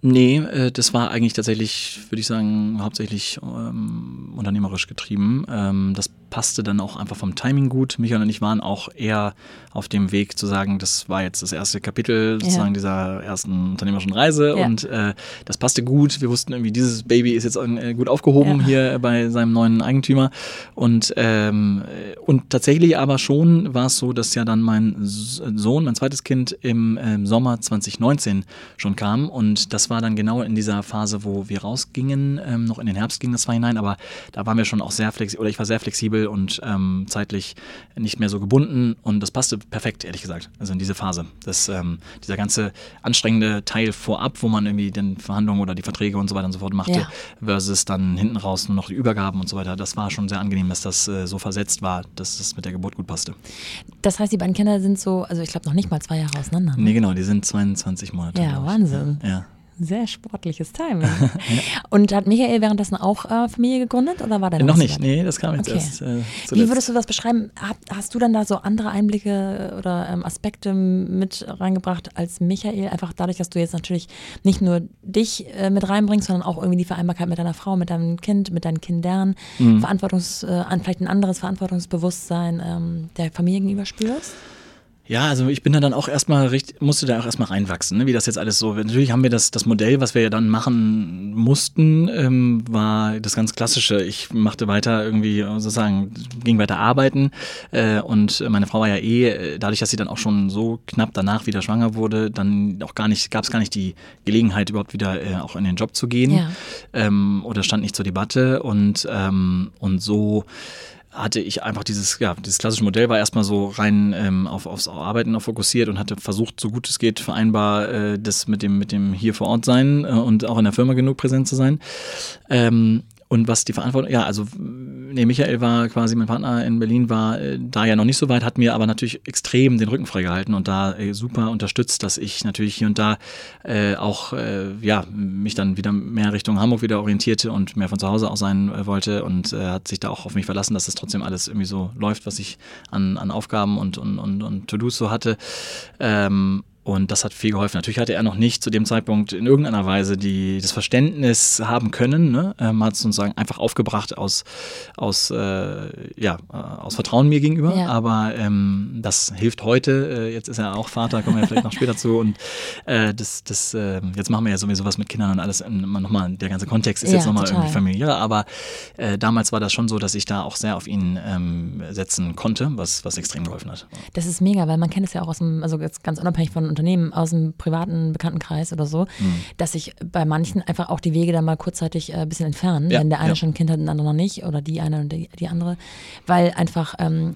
Nee, äh, das war eigentlich tatsächlich, würde ich sagen, hauptsächlich ähm, unternehmerisch getrieben. Ähm, das passte dann auch einfach vom Timing gut. Michael und ich waren auch eher auf dem Weg zu sagen, das war jetzt das erste Kapitel sozusagen ja. dieser ersten unternehmerischen Reise ja. und äh, das passte gut. Wir wussten irgendwie, dieses Baby ist jetzt äh, gut aufgehoben ja. hier bei seinem neuen Eigentümer und ähm, und tatsächlich aber schon war es so, dass ja dann mein Sohn, mein zweites Kind im äh, Sommer 2019 schon kam und das war dann genau in dieser Phase, wo wir rausgingen, ähm, noch in den Herbst ging das zwar hinein, aber da waren wir schon auch sehr flexibel, oder ich war sehr flexibel und ähm, zeitlich nicht mehr so gebunden und das passte perfekt, ehrlich gesagt, also in diese Phase. Das, ähm, dieser ganze anstrengende Teil vorab, wo man irgendwie den Verhandlungen oder die Verträge und so weiter und so fort machte, ja. versus dann hinten raus nur noch die Übergaben und so weiter, das war schon sehr angenehm, dass das äh, so versetzt war, dass es mit der Geburt gut passte. Das heißt, die beiden Kinder sind so, also ich glaube noch nicht mal zwei Jahre auseinander. Ne? Nee, genau, die sind 22 Monate. Ja, Wahnsinn. Ja. Sehr sportliches Timing. ja. Und hat Michael währenddessen auch äh, Familie gegründet oder war der noch nicht? Nee, das kam jetzt okay. erst. Äh, Wie würdest du das beschreiben? Hast, hast du dann da so andere Einblicke oder ähm, Aspekte mit reingebracht als Michael? Einfach dadurch, dass du jetzt natürlich nicht nur dich äh, mit reinbringst, sondern auch irgendwie die Vereinbarkeit mit deiner Frau, mit deinem Kind, mit deinen Kindern, mhm. Verantwortungs, äh, vielleicht ein anderes Verantwortungsbewusstsein ähm, der Familie gegenüber spürst? Ja, also ich bin da dann auch erstmal richtig, musste da auch erstmal reinwachsen, ne? wie das jetzt alles so. Natürlich haben wir das, das Modell, was wir ja dann machen mussten, ähm, war das ganz klassische. Ich machte weiter irgendwie sozusagen, ging weiter arbeiten äh, und meine Frau war ja eh, äh, dadurch, dass sie dann auch schon so knapp danach wieder schwanger wurde, dann auch gar nicht, gab es gar nicht die Gelegenheit, überhaupt wieder äh, auch in den Job zu gehen ja. ähm, oder stand nicht zur Debatte und, ähm, und so hatte ich einfach dieses, ja, dieses klassische Modell war erstmal so rein ähm, auf, aufs Arbeiten fokussiert und hatte versucht, so gut es geht, vereinbar äh, das mit dem, mit dem hier vor Ort sein äh, und auch in der Firma genug präsent zu sein. Ähm, und was die Verantwortung, ja, also nee, Michael war quasi mein Partner in Berlin, war äh, da ja noch nicht so weit, hat mir aber natürlich extrem den Rücken freigehalten und da äh, super unterstützt, dass ich natürlich hier und da äh, auch äh, ja mich dann wieder mehr Richtung Hamburg wieder orientierte und mehr von zu Hause aus sein äh, wollte und äh, hat sich da auch auf mich verlassen, dass das trotzdem alles irgendwie so läuft, was ich an, an Aufgaben und, und, und, und To-Dos so hatte. Ähm, und das hat viel geholfen. Natürlich hatte er noch nicht zu dem Zeitpunkt in irgendeiner Weise die, das Verständnis haben können. Ne? Ähm, hat es sozusagen einfach aufgebracht aus, aus, äh, ja, äh, aus Vertrauen mir gegenüber. Ja. Aber ähm, das hilft heute. Äh, jetzt ist er auch Vater, kommen wir vielleicht noch später zu. Und äh, das, das, äh, jetzt machen wir ja sowieso was mit Kindern und alles. Nochmal, der ganze Kontext ist ja, jetzt nochmal irgendwie familiär. Aber äh, damals war das schon so, dass ich da auch sehr auf ihn ähm, setzen konnte, was, was extrem geholfen hat. Das ist mega, weil man kennt es ja auch aus dem, also jetzt ganz unabhängig von Unternehmen aus dem privaten Bekanntenkreis oder so, mhm. dass sich bei manchen einfach auch die Wege dann mal kurzzeitig äh, ein bisschen entfernen, ja, wenn der eine ja. schon ein Kind hat und der andere noch nicht oder die eine und die, die andere, weil einfach ähm,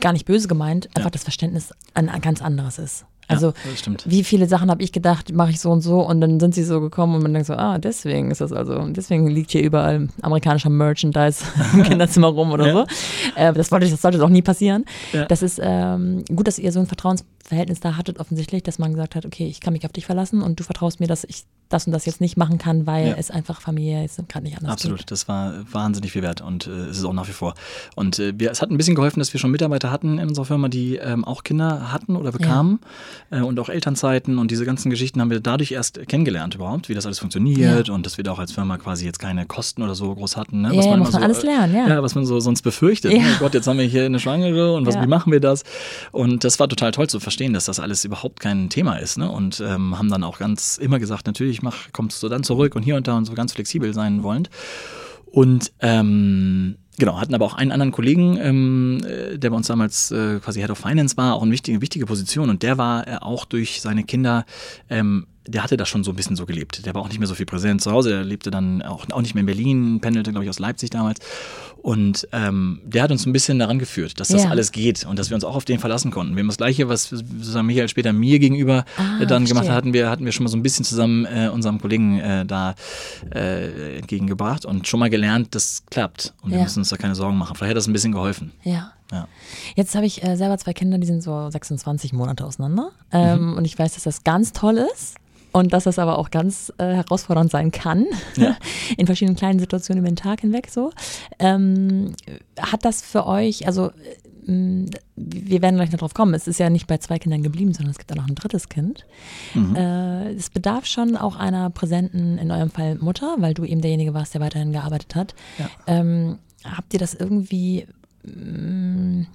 gar nicht böse gemeint, einfach ja. das Verständnis ein, ein ganz anderes ist. Also ja, wie viele Sachen habe ich gedacht, mache ich so und so und dann sind sie so gekommen und man denkt so, ah, deswegen ist das also, deswegen liegt hier überall amerikanischer Merchandise im Kinderzimmer rum oder ja. so. Äh, das, wollte ich, das sollte auch nie passieren. Ja. Das ist ähm, gut, dass ihr so ein Vertrauensverhältnis da hattet, offensichtlich, dass man gesagt hat, okay, ich kann mich auf dich verlassen und du vertraust mir, dass ich das und das jetzt nicht machen kann, weil es einfach familiär ist und gerade nicht anders Absolut, geht. das war wahnsinnig viel wert und äh, es ist auch nach wie vor. Und äh, wir, es hat ein bisschen geholfen, dass wir schon Mitarbeiter hatten in unserer Firma, die ähm, auch Kinder hatten oder bekamen äh, und auch Elternzeiten und diese ganzen Geschichten haben wir dadurch erst kennengelernt überhaupt, wie das alles funktioniert ja. und dass wir da auch als Firma quasi jetzt keine Kosten oder so groß hatten. Ne? Was ja, man muss man so, alles lernen, ja. ja. was man so sonst befürchtet. Ja. Oh Gott, jetzt haben wir hier eine Schwangere und was, wie machen wir das? Und das war total toll zu verstehen, dass das alles überhaupt kein Thema ist. Ne? Und ähm, haben dann auch ganz immer gesagt, natürlich mach, kommst du dann zurück und hier und da und so ganz flexibel sein wollend. Und ähm, Genau, hatten aber auch einen anderen Kollegen, ähm, äh, der bei uns damals äh, quasi Head of Finance war, auch eine wichtige, wichtige Position. Und der war äh, auch durch seine Kinder ähm, der hatte das schon so ein bisschen so gelebt. Der war auch nicht mehr so viel präsent zu Hause. Der lebte dann auch, auch nicht mehr in Berlin, pendelte, glaube ich, aus Leipzig damals. Und ähm, der hat uns ein bisschen daran geführt, dass das ja. alles geht und dass wir uns auch auf den verlassen konnten. Wir haben das Gleiche, was sozusagen Michael später mir gegenüber ah, äh, dann verstehe. gemacht hat, hatten wir, hatten wir schon mal so ein bisschen zusammen äh, unserem Kollegen äh, da äh, entgegengebracht und schon mal gelernt, das klappt. Und ja. wir müssen uns da keine Sorgen machen. Vielleicht hat das ein bisschen geholfen. Ja. Ja. Jetzt habe ich äh, selber zwei Kinder, die sind so 26 Monate auseinander. Ähm, mhm. Und ich weiß, dass das ganz toll ist und dass das aber auch ganz äh, herausfordernd sein kann, ja. in verschiedenen kleinen Situationen über den Tag hinweg so. Ähm, hat das für euch, also äh, wir werden gleich noch drauf kommen, es ist ja nicht bei zwei Kindern geblieben, sondern es gibt auch noch ein drittes Kind. Mhm. Äh, es bedarf schon auch einer präsenten, in eurem Fall Mutter, weil du eben derjenige warst, der weiterhin gearbeitet hat. Ja. Ähm, habt ihr das irgendwie mh, mm,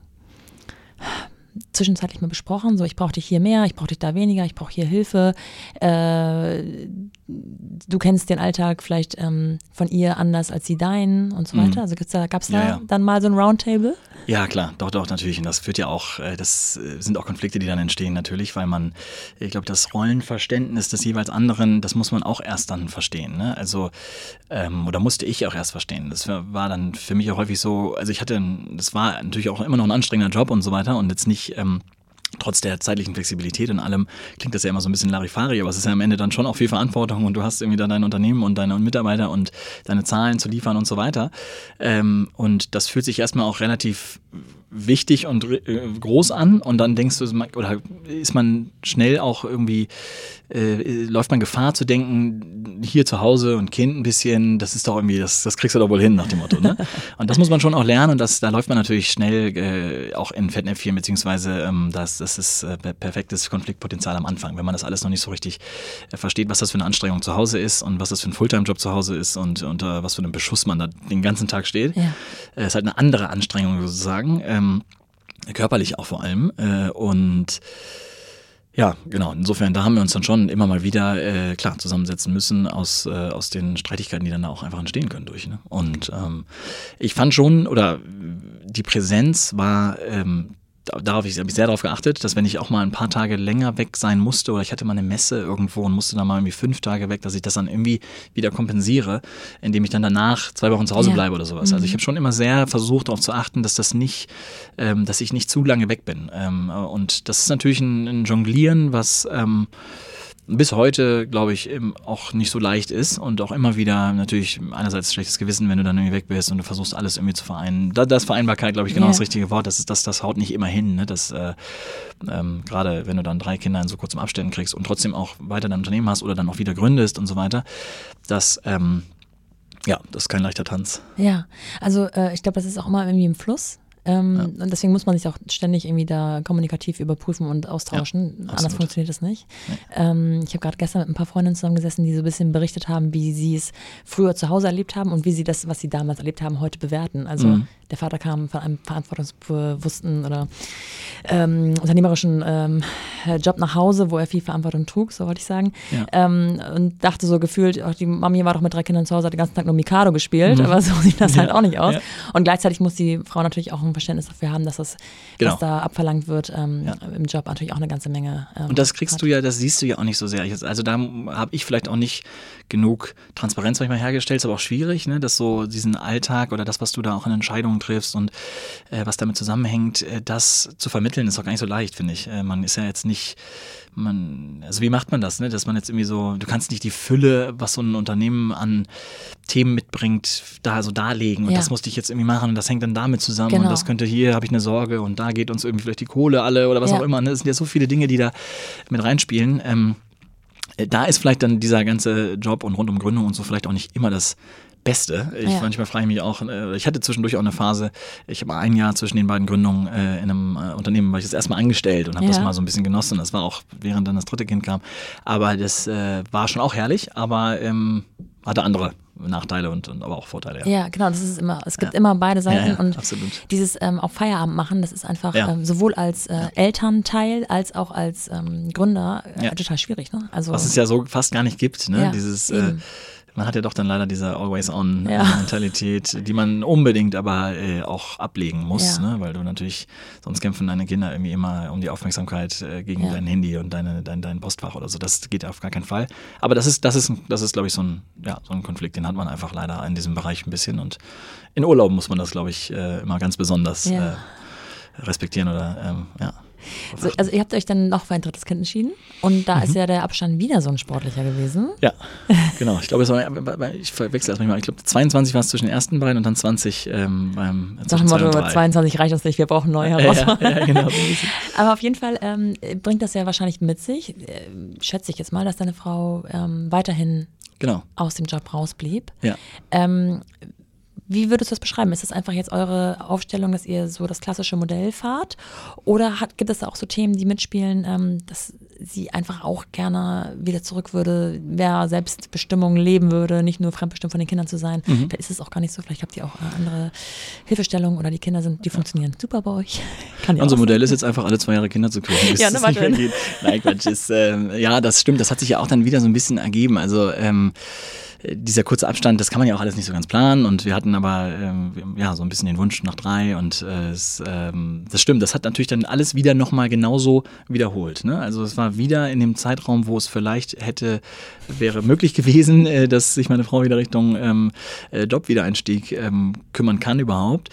zwischenzeitlich mal besprochen, so ich brauche dich hier mehr, ich brauche dich da weniger, ich brauche hier Hilfe. Äh, du kennst den Alltag vielleicht ähm, von ihr anders als sie deinen und so weiter. Mhm. Also da, gab es da ja, ja. dann mal so ein Roundtable? Ja, klar, doch, doch, natürlich. Und das führt ja auch, äh, das äh, sind auch Konflikte, die dann entstehen, natürlich, weil man, ich glaube, das Rollenverständnis des jeweils anderen, das muss man auch erst dann verstehen. Ne? Also, ähm, oder musste ich auch erst verstehen. Das war dann für mich auch häufig so, also ich hatte, das war natürlich auch immer noch ein anstrengender Job und so weiter und jetzt nicht, ähm, trotz der zeitlichen Flexibilität und allem klingt das ja immer so ein bisschen Larifari, aber es ist ja am Ende dann schon auch viel Verantwortung und du hast irgendwie dann dein Unternehmen und deine Mitarbeiter und deine Zahlen zu liefern und so weiter. Ähm, und das fühlt sich erstmal auch relativ wichtig und äh, groß an und dann denkst du, oder ist man schnell auch irgendwie, äh, läuft man Gefahr zu denken, hier zu Hause und Kind ein bisschen, das ist doch irgendwie, das, das kriegst du doch wohl hin nach dem Motto. Ne? Und das muss man schon auch lernen und das, da läuft man natürlich schnell äh, auch in Fettnäpfchen, beziehungsweise ähm, das, das ist äh, perfektes Konfliktpotenzial am Anfang, wenn man das alles noch nicht so richtig äh, versteht, was das für eine Anstrengung zu Hause ist und was das für ein Fulltime-Job zu Hause ist und unter was für einem Beschuss man da den ganzen Tag steht. Ja. Äh, ist halt eine andere Anstrengung sozusagen. Ähm, körperlich auch vor allem. Äh, und ja, genau. Insofern, da haben wir uns dann schon immer mal wieder äh, klar zusammensetzen müssen aus, äh, aus den Streitigkeiten, die dann auch einfach entstehen können durch. Ne? Und ähm, ich fand schon, oder die Präsenz war ähm, darauf habe ich sehr darauf geachtet, dass wenn ich auch mal ein paar Tage länger weg sein musste oder ich hatte mal eine Messe irgendwo und musste dann mal irgendwie fünf Tage weg, dass ich das dann irgendwie wieder kompensiere, indem ich dann danach zwei Wochen zu Hause ja. bleibe oder sowas. Mhm. Also ich habe schon immer sehr versucht darauf zu achten, dass das nicht, ähm, dass ich nicht zu lange weg bin. Ähm, und das ist natürlich ein, ein Jonglieren, was ähm, bis heute, glaube ich, auch nicht so leicht ist und auch immer wieder natürlich einerseits schlechtes Gewissen, wenn du dann irgendwie weg bist und du versuchst alles irgendwie zu vereinen. Da, das Vereinbarkeit, glaube ich, genau yeah. das richtige Wort. Das, ist, das, das haut nicht immer hin. Ne? Das, äh, ähm, gerade wenn du dann drei Kinder in so kurzem Abständen kriegst und trotzdem auch weiter dein Unternehmen hast oder dann auch wieder gründest und so weiter, das ähm, ja, das ist kein leichter Tanz. Ja, also äh, ich glaube, das ist auch immer irgendwie im Fluss. Ähm, ja. Und deswegen muss man sich auch ständig irgendwie da kommunikativ überprüfen und austauschen. Ja, Anders funktioniert das nicht. Ja. Ähm, ich habe gerade gestern mit ein paar Freundinnen zusammengesessen, die so ein bisschen berichtet haben, wie sie es früher zu Hause erlebt haben und wie sie das, was sie damals erlebt haben, heute bewerten. Also mhm. Der Vater kam von einem verantwortungsbewussten oder ähm, unternehmerischen ähm, Job nach Hause, wo er viel Verantwortung trug, so wollte ich sagen. Ähm, und dachte so gefühlt, auch die Mami war doch mit drei Kindern zu Hause, hat den ganzen Tag nur Mikado gespielt, mhm. aber so sieht das halt auch nicht aus. Und gleichzeitig muss die Frau natürlich auch ein Verständnis dafür haben, dass das, genau. was da abverlangt wird, ähm, ja. im Job natürlich auch eine ganze Menge. Ähm, und das kriegst hat. du ja, das siehst du ja auch nicht so sehr. Also da habe ich vielleicht auch nicht genug Transparenz manchmal hergestellt, ist aber auch schwierig, ne? dass so diesen Alltag oder das, was du da auch in Entscheidungen triffst und äh, was damit zusammenhängt, äh, das zu vermitteln, ist auch gar nicht so leicht, finde ich. Äh, man ist ja jetzt nicht man, also wie macht man das, ne? Dass man jetzt irgendwie so, du kannst nicht die Fülle, was so ein Unternehmen an Themen mitbringt, da so darlegen und ja. das musste ich jetzt irgendwie machen und das hängt dann damit zusammen genau. und das könnte hier habe ich eine Sorge und da geht uns irgendwie vielleicht die Kohle alle oder was ja. auch immer. Ne? Es sind ja so viele Dinge, die da mit reinspielen. Ähm, äh, da ist vielleicht dann dieser ganze Job und rund um Gründung und so vielleicht auch nicht immer das Beste. Ich ja. manchmal frage ich mich auch, äh, ich hatte zwischendurch auch eine Phase, ich habe ein Jahr zwischen den beiden Gründungen äh, in einem äh, Unternehmen, war ich das erstmal angestellt und habe ja. das mal so ein bisschen genossen. Das war auch, während dann das dritte Kind kam. Aber das äh, war schon auch herrlich, aber ähm, hatte andere Nachteile und, und, aber auch Vorteile. Ja. ja, genau, das ist immer, es gibt ja. immer beide Seiten ja, und absolut. dieses ähm, auf Feierabend machen, das ist einfach ähm, sowohl als äh, Elternteil als auch als ähm, Gründer äh, total schwierig. Ne? Also, Was es ja so fast gar nicht gibt, ne? dieses äh, man hat ja doch dann leider diese Always-on-Mentalität, ja. die man unbedingt aber äh, auch ablegen muss, ja. ne? weil du natürlich, sonst kämpfen deine Kinder irgendwie immer um die Aufmerksamkeit äh, gegen ja. dein Handy und deine, dein, dein Postfach oder so. Das geht auf gar keinen Fall. Aber das ist, das ist, das ist glaube ich, so ein, ja, so ein Konflikt, den hat man einfach leider in diesem Bereich ein bisschen. Und in Urlauben muss man das, glaube ich, äh, immer ganz besonders äh, respektieren oder ähm, ja. So, also ihr habt euch dann noch für ein drittes Kind entschieden und da mhm. ist ja der Abstand wieder so ein sportlicher gewesen. Ja, genau. Ich glaube, war, ich verwechsel das manchmal. Ich glaube, 22 war es zwischen den ersten beiden und dann 20 ähm, beim Nach dem Motto, 22 reicht uns nicht, wir brauchen neue Herausforderungen. Ja, ja, genau. Aber auf jeden Fall ähm, bringt das ja wahrscheinlich mit sich, äh, schätze ich jetzt mal, dass deine Frau ähm, weiterhin genau. aus dem Job rausblieb. Ja. Ähm, wie würdest du das beschreiben? Ist das einfach jetzt eure Aufstellung, dass ihr so das klassische Modell fahrt? Oder hat, gibt es da auch so Themen, die mitspielen, ähm, dass sie einfach auch gerne wieder zurück würde, wer Selbstbestimmung leben würde, nicht nur fremdbestimmt von den Kindern zu sein? Mhm. Vielleicht ist es auch gar nicht so. Vielleicht habt ihr auch äh, andere Hilfestellungen oder die Kinder sind, die funktionieren super bei euch. Kann Unser Modell ist jetzt einfach alle zwei Jahre Kinder zu kriegen. ja, ne, Nein, Quatsch. Ist, ähm, ja, das stimmt. Das hat sich ja auch dann wieder so ein bisschen ergeben. Also, ähm, dieser kurze Abstand, das kann man ja auch alles nicht so ganz planen und wir hatten aber ähm, ja so ein bisschen den Wunsch nach drei und äh, es, ähm, das stimmt, das hat natürlich dann alles wieder nochmal genauso wiederholt. Ne? Also es war wieder in dem Zeitraum, wo es vielleicht hätte, wäre möglich gewesen, äh, dass sich meine Frau wieder Richtung ähm, äh, Jobwiedereinstieg ähm, kümmern kann überhaupt.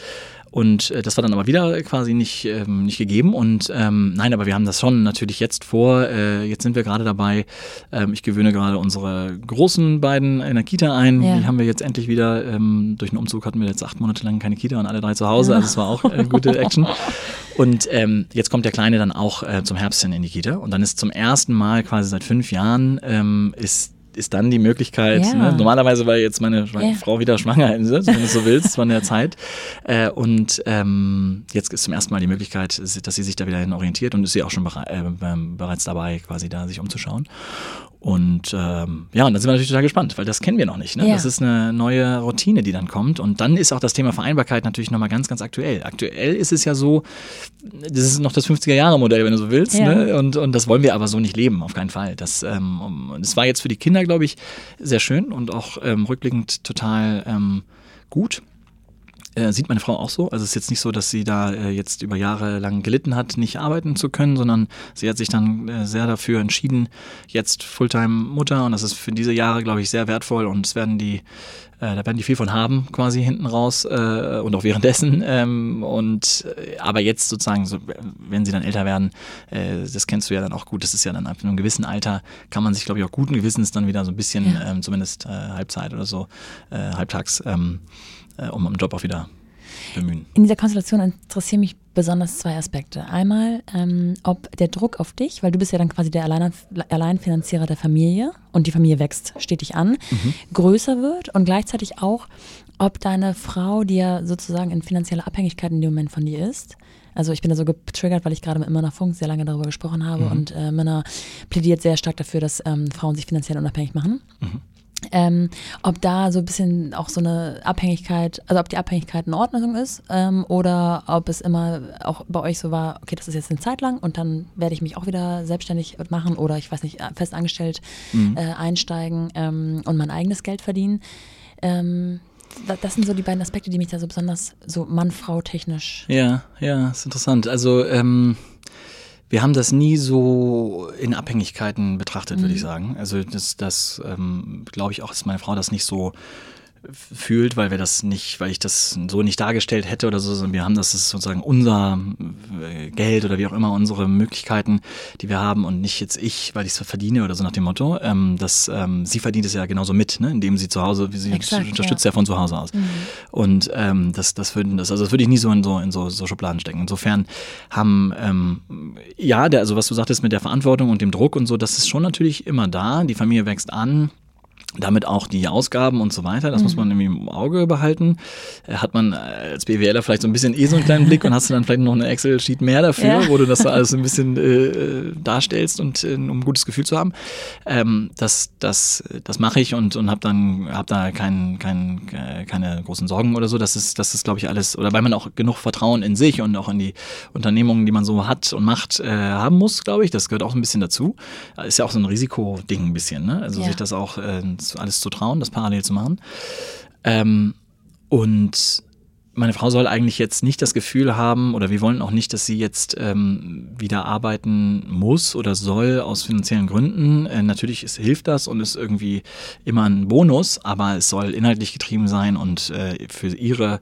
Und äh, das war dann aber wieder quasi nicht, ähm, nicht gegeben. Und ähm, nein, aber wir haben das schon natürlich jetzt vor. Äh, jetzt sind wir gerade dabei. Ähm, ich gewöhne gerade unsere großen beiden in der Kita ein. Ja. Die haben wir jetzt endlich wieder. Ähm, durch den Umzug hatten wir jetzt acht Monate lang keine Kita und alle drei zu Hause. Also es war auch äh, gute Action. Und ähm, jetzt kommt der Kleine dann auch äh, zum Herbst hin in die Kita. Und dann ist zum ersten Mal quasi seit fünf Jahren ähm, ist ist dann die Möglichkeit, ja. ne? normalerweise war jetzt meine ja. Frau wieder schwanger, wenn du so willst, von der Zeit. Äh, und ähm, jetzt ist zum ersten Mal die Möglichkeit, dass sie sich da wieder hin orientiert und ist sie auch schon bere äh, bereits dabei, quasi da sich umzuschauen. Und ähm, ja, und dann sind wir natürlich total gespannt, weil das kennen wir noch nicht. Ne? Ja. Das ist eine neue Routine, die dann kommt. Und dann ist auch das Thema Vereinbarkeit natürlich nochmal ganz, ganz aktuell. Aktuell ist es ja so, das ist noch das 50er-Jahre-Modell, wenn du so willst. Ja. Ne? Und, und das wollen wir aber so nicht leben, auf keinen Fall. Das, ähm, das war jetzt für die Kinder, glaube ich, sehr schön und auch ähm, rückblickend total ähm, gut. Äh, sieht meine Frau auch so. Also es ist jetzt nicht so, dass sie da äh, jetzt über Jahre lang gelitten hat, nicht arbeiten zu können, sondern sie hat sich dann äh, sehr dafür entschieden, jetzt Fulltime Mutter und das ist für diese Jahre, glaube ich, sehr wertvoll und es werden die äh, da werden die viel von haben, quasi hinten raus äh, und auch währenddessen. Ähm, und aber jetzt sozusagen, so, wenn sie dann älter werden, das kennst du ja dann auch gut, das ist ja dann ab einem gewissen Alter, kann man sich, glaube ich, auch guten Gewissens dann wieder so ein bisschen, ja. ähm, zumindest Halbzeit oder so, halbtags, ähm, äh, um am Job auch wieder bemühen. In dieser Konstellation interessieren mich besonders zwei Aspekte. Einmal, ähm, ob der Druck auf dich, weil du bist ja dann quasi der Allein Alleinfinanzierer der Familie und die Familie wächst stetig an, mhm. größer wird und gleichzeitig auch, ob deine Frau, die ja sozusagen in finanzieller Abhängigkeit in dem Moment von dir ist, also ich bin da so getriggert, weil ich gerade mit Männer Funk sehr lange darüber gesprochen habe mhm. und äh, Männer plädiert sehr stark dafür, dass ähm, Frauen sich finanziell unabhängig machen. Mhm. Ähm, ob da so ein bisschen auch so eine Abhängigkeit, also ob die Abhängigkeit in Ordnung ist ähm, oder ob es immer auch bei euch so war, okay, das ist jetzt eine Zeit lang und dann werde ich mich auch wieder selbstständig machen oder ich weiß nicht, fest angestellt mhm. äh, einsteigen ähm, und mein eigenes Geld verdienen. Ähm, das sind so die beiden Aspekte, die mich da so besonders so Mann-Frau technisch. Ja, ja, ist interessant. Also ähm wir haben das nie so in Abhängigkeiten betrachtet, würde ich mhm. sagen. Also das, das ähm, glaube ich auch, dass meine Frau das nicht so fühlt, weil wir das nicht, weil ich das so nicht dargestellt hätte oder so, sondern wir haben das, ist sozusagen unser äh, Geld oder wie auch immer unsere Möglichkeiten, die wir haben und nicht jetzt ich, weil ich es verdiene oder so nach dem Motto. Ähm, dass ähm, sie verdient es ja genauso mit, ne? indem sie zu Hause, wie sie Exakt, unterstützt ja. ja. von zu Hause aus. Mhm. Und ähm, das, das würden das, also das würde ich nie so in so in so, so Schubladen stecken. Insofern haben ähm, ja, der, also was du sagtest mit der Verantwortung und dem Druck und so, das ist schon natürlich immer da. Die Familie wächst an damit auch die Ausgaben und so weiter, das mhm. muss man irgendwie im Auge behalten. Äh, hat man als BWLer vielleicht so ein bisschen eh so einen kleinen Blick und hast du dann vielleicht noch eine Excel-Sheet mehr dafür, ja. wo du das alles ein bisschen äh, darstellst und äh, um ein gutes Gefühl zu haben. Ähm, das das, das mache ich und, und habe dann hab da kein, kein, keine großen Sorgen oder so. Das ist, das ist glaube ich, alles, oder weil man auch genug Vertrauen in sich und auch in die Unternehmungen, die man so hat und macht, äh, haben muss, glaube ich. Das gehört auch ein bisschen dazu. Ist ja auch so ein Risikoding ein bisschen, ne? Also ja. sich das auch alles zu trauen, das parallel zu machen. Ähm, und meine Frau soll eigentlich jetzt nicht das Gefühl haben, oder wir wollen auch nicht, dass sie jetzt ähm, wieder arbeiten muss oder soll aus finanziellen Gründen. Äh, natürlich ist, hilft das und ist irgendwie immer ein Bonus, aber es soll inhaltlich getrieben sein und äh, für ihre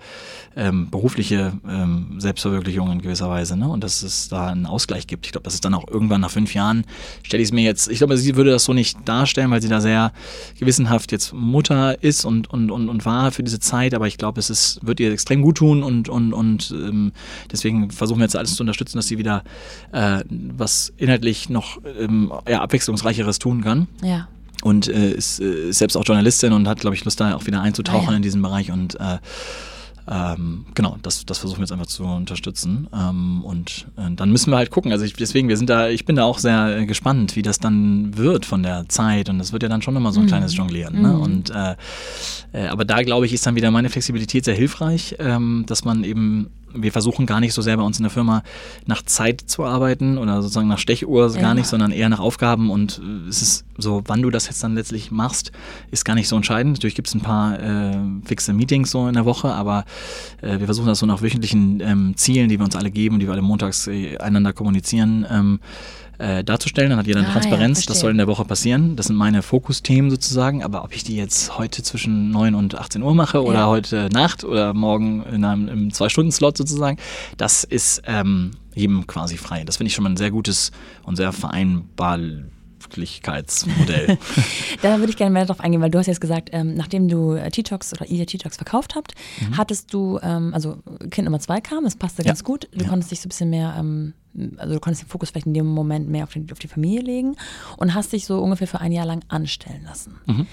ähm, berufliche ähm, Selbstverwirklichung in gewisser Weise. Ne? Und dass es da einen Ausgleich gibt. Ich glaube, das ist dann auch irgendwann nach fünf Jahren, stelle ich es mir jetzt, ich glaube, sie würde das so nicht darstellen, weil sie da sehr gewissenhaft jetzt Mutter ist und, und, und, und war für diese Zeit, aber ich glaube, es ist, wird ihr extrem gut tun und, und, und ähm, deswegen versuchen wir jetzt alles zu unterstützen, dass sie wieder äh, was inhaltlich noch ähm, ja, abwechslungsreicheres tun kann. Ja. Und äh, ist, äh, selbst auch Journalistin und hat, glaube ich, Lust da auch wieder einzutauchen ah, ja. in diesen Bereich und äh, ähm, genau, das, das versuchen wir jetzt einfach zu unterstützen. Ähm, und äh, dann müssen wir halt gucken. Also ich, deswegen, wir sind da, ich bin da auch sehr äh, gespannt, wie das dann wird von der Zeit. Und das wird ja dann schon immer so ein mhm. kleines Jonglieren. Ne? Mhm. Und äh, äh, aber da glaube ich, ist dann wieder meine Flexibilität sehr hilfreich, ähm, dass man eben wir versuchen gar nicht so sehr bei uns in der Firma nach Zeit zu arbeiten oder sozusagen nach Stechuhr ja. gar nicht, sondern eher nach Aufgaben und äh, es ist so, wann du das jetzt dann letztlich machst, ist gar nicht so entscheidend. Natürlich gibt es ein paar äh, fixe Meetings so in der Woche, aber äh, wir versuchen das so nach wöchentlichen ähm, Zielen, die wir uns alle geben, die wir alle montags äh, einander kommunizieren, ähm, äh, darzustellen. Dann hat jeder eine ah, Transparenz, ja, das soll in der Woche passieren. Das sind meine Fokusthemen sozusagen. Aber ob ich die jetzt heute zwischen 9 und 18 Uhr mache oder ja. heute Nacht oder morgen in einem, im Zwei-Stunden-Slot sozusagen, das ist ähm, jedem quasi frei. Das finde ich schon mal ein sehr gutes und sehr vereinbar Möglichkeitsmodell. da würde ich gerne mehr darauf eingehen, weil du hast jetzt gesagt, ähm, nachdem du äh, T-Talks oder ihr T-Talks verkauft habt, mhm. hattest du, ähm, also Kind Nummer zwei kam, es passte ja. ganz gut, du ja. konntest dich so ein bisschen mehr, ähm, also du konntest den Fokus vielleicht in dem Moment mehr auf, den, auf, die Familie legen und hast dich so ungefähr für ein Jahr lang anstellen lassen. Mhm.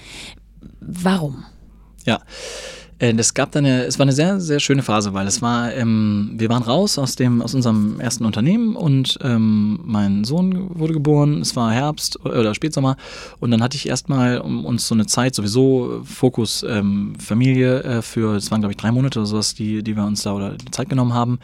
Warum? Ja, das gab dann eine, es war eine sehr, sehr schöne Phase, weil es war, ähm, wir waren raus aus dem, aus unserem ersten Unternehmen und ähm, mein Sohn wurde geboren, es war Herbst oder Spätsommer und dann hatte ich erstmal um uns so eine Zeit sowieso Fokus ähm, Familie äh, für, es waren glaube ich drei Monate oder sowas, die, die wir uns da oder Zeit genommen haben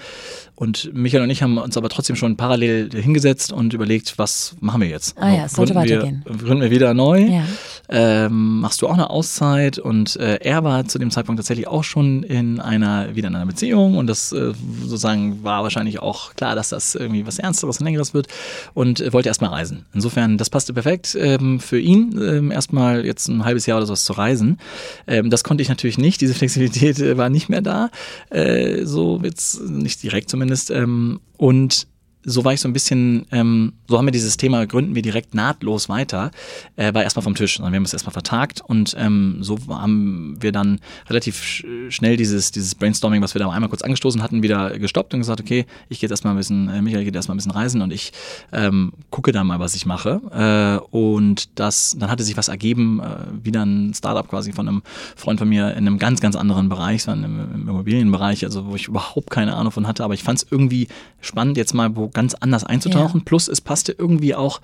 und Michael und ich haben uns aber trotzdem schon parallel hingesetzt und überlegt, was machen wir jetzt? Ah ja, es sollte gründen weitergehen. Wir, gründen wir wieder neu? Ja. Ähm, machst du auch eine Auszeit? Und äh, er war zu dem Zeitpunkt tatsächlich auch schon in einer, wieder in einer Beziehung und das äh, sozusagen war wahrscheinlich auch klar, dass das irgendwie was Ernsteres und Längeres wird und äh, wollte erstmal reisen. Insofern, das passte perfekt ähm, für ihn, ähm, erstmal jetzt ein halbes Jahr oder sowas zu reisen. Ähm, das konnte ich natürlich nicht, diese Flexibilität äh, war nicht mehr da, äh, so jetzt nicht direkt zumindest. Ähm, und so war ich so ein bisschen, ähm, so haben wir dieses Thema, gründen wir direkt nahtlos weiter, äh, war erstmal vom Tisch. Wir haben es erstmal vertagt und ähm, so haben wir dann relativ sch schnell dieses, dieses Brainstorming, was wir da einmal kurz angestoßen hatten, wieder gestoppt und gesagt, okay, ich gehe jetzt erstmal ein bisschen, äh, Michael geht erstmal ein bisschen reisen und ich ähm, gucke da mal, was ich mache. Äh, und das, dann hatte sich was ergeben, äh, wieder ein Startup quasi von einem Freund von mir in einem ganz, ganz anderen Bereich, so im, im Immobilienbereich, also wo ich überhaupt keine Ahnung von hatte, aber ich fand es irgendwie spannend, jetzt mal wo ganz anders einzutauchen. Ja. Plus es passte irgendwie auch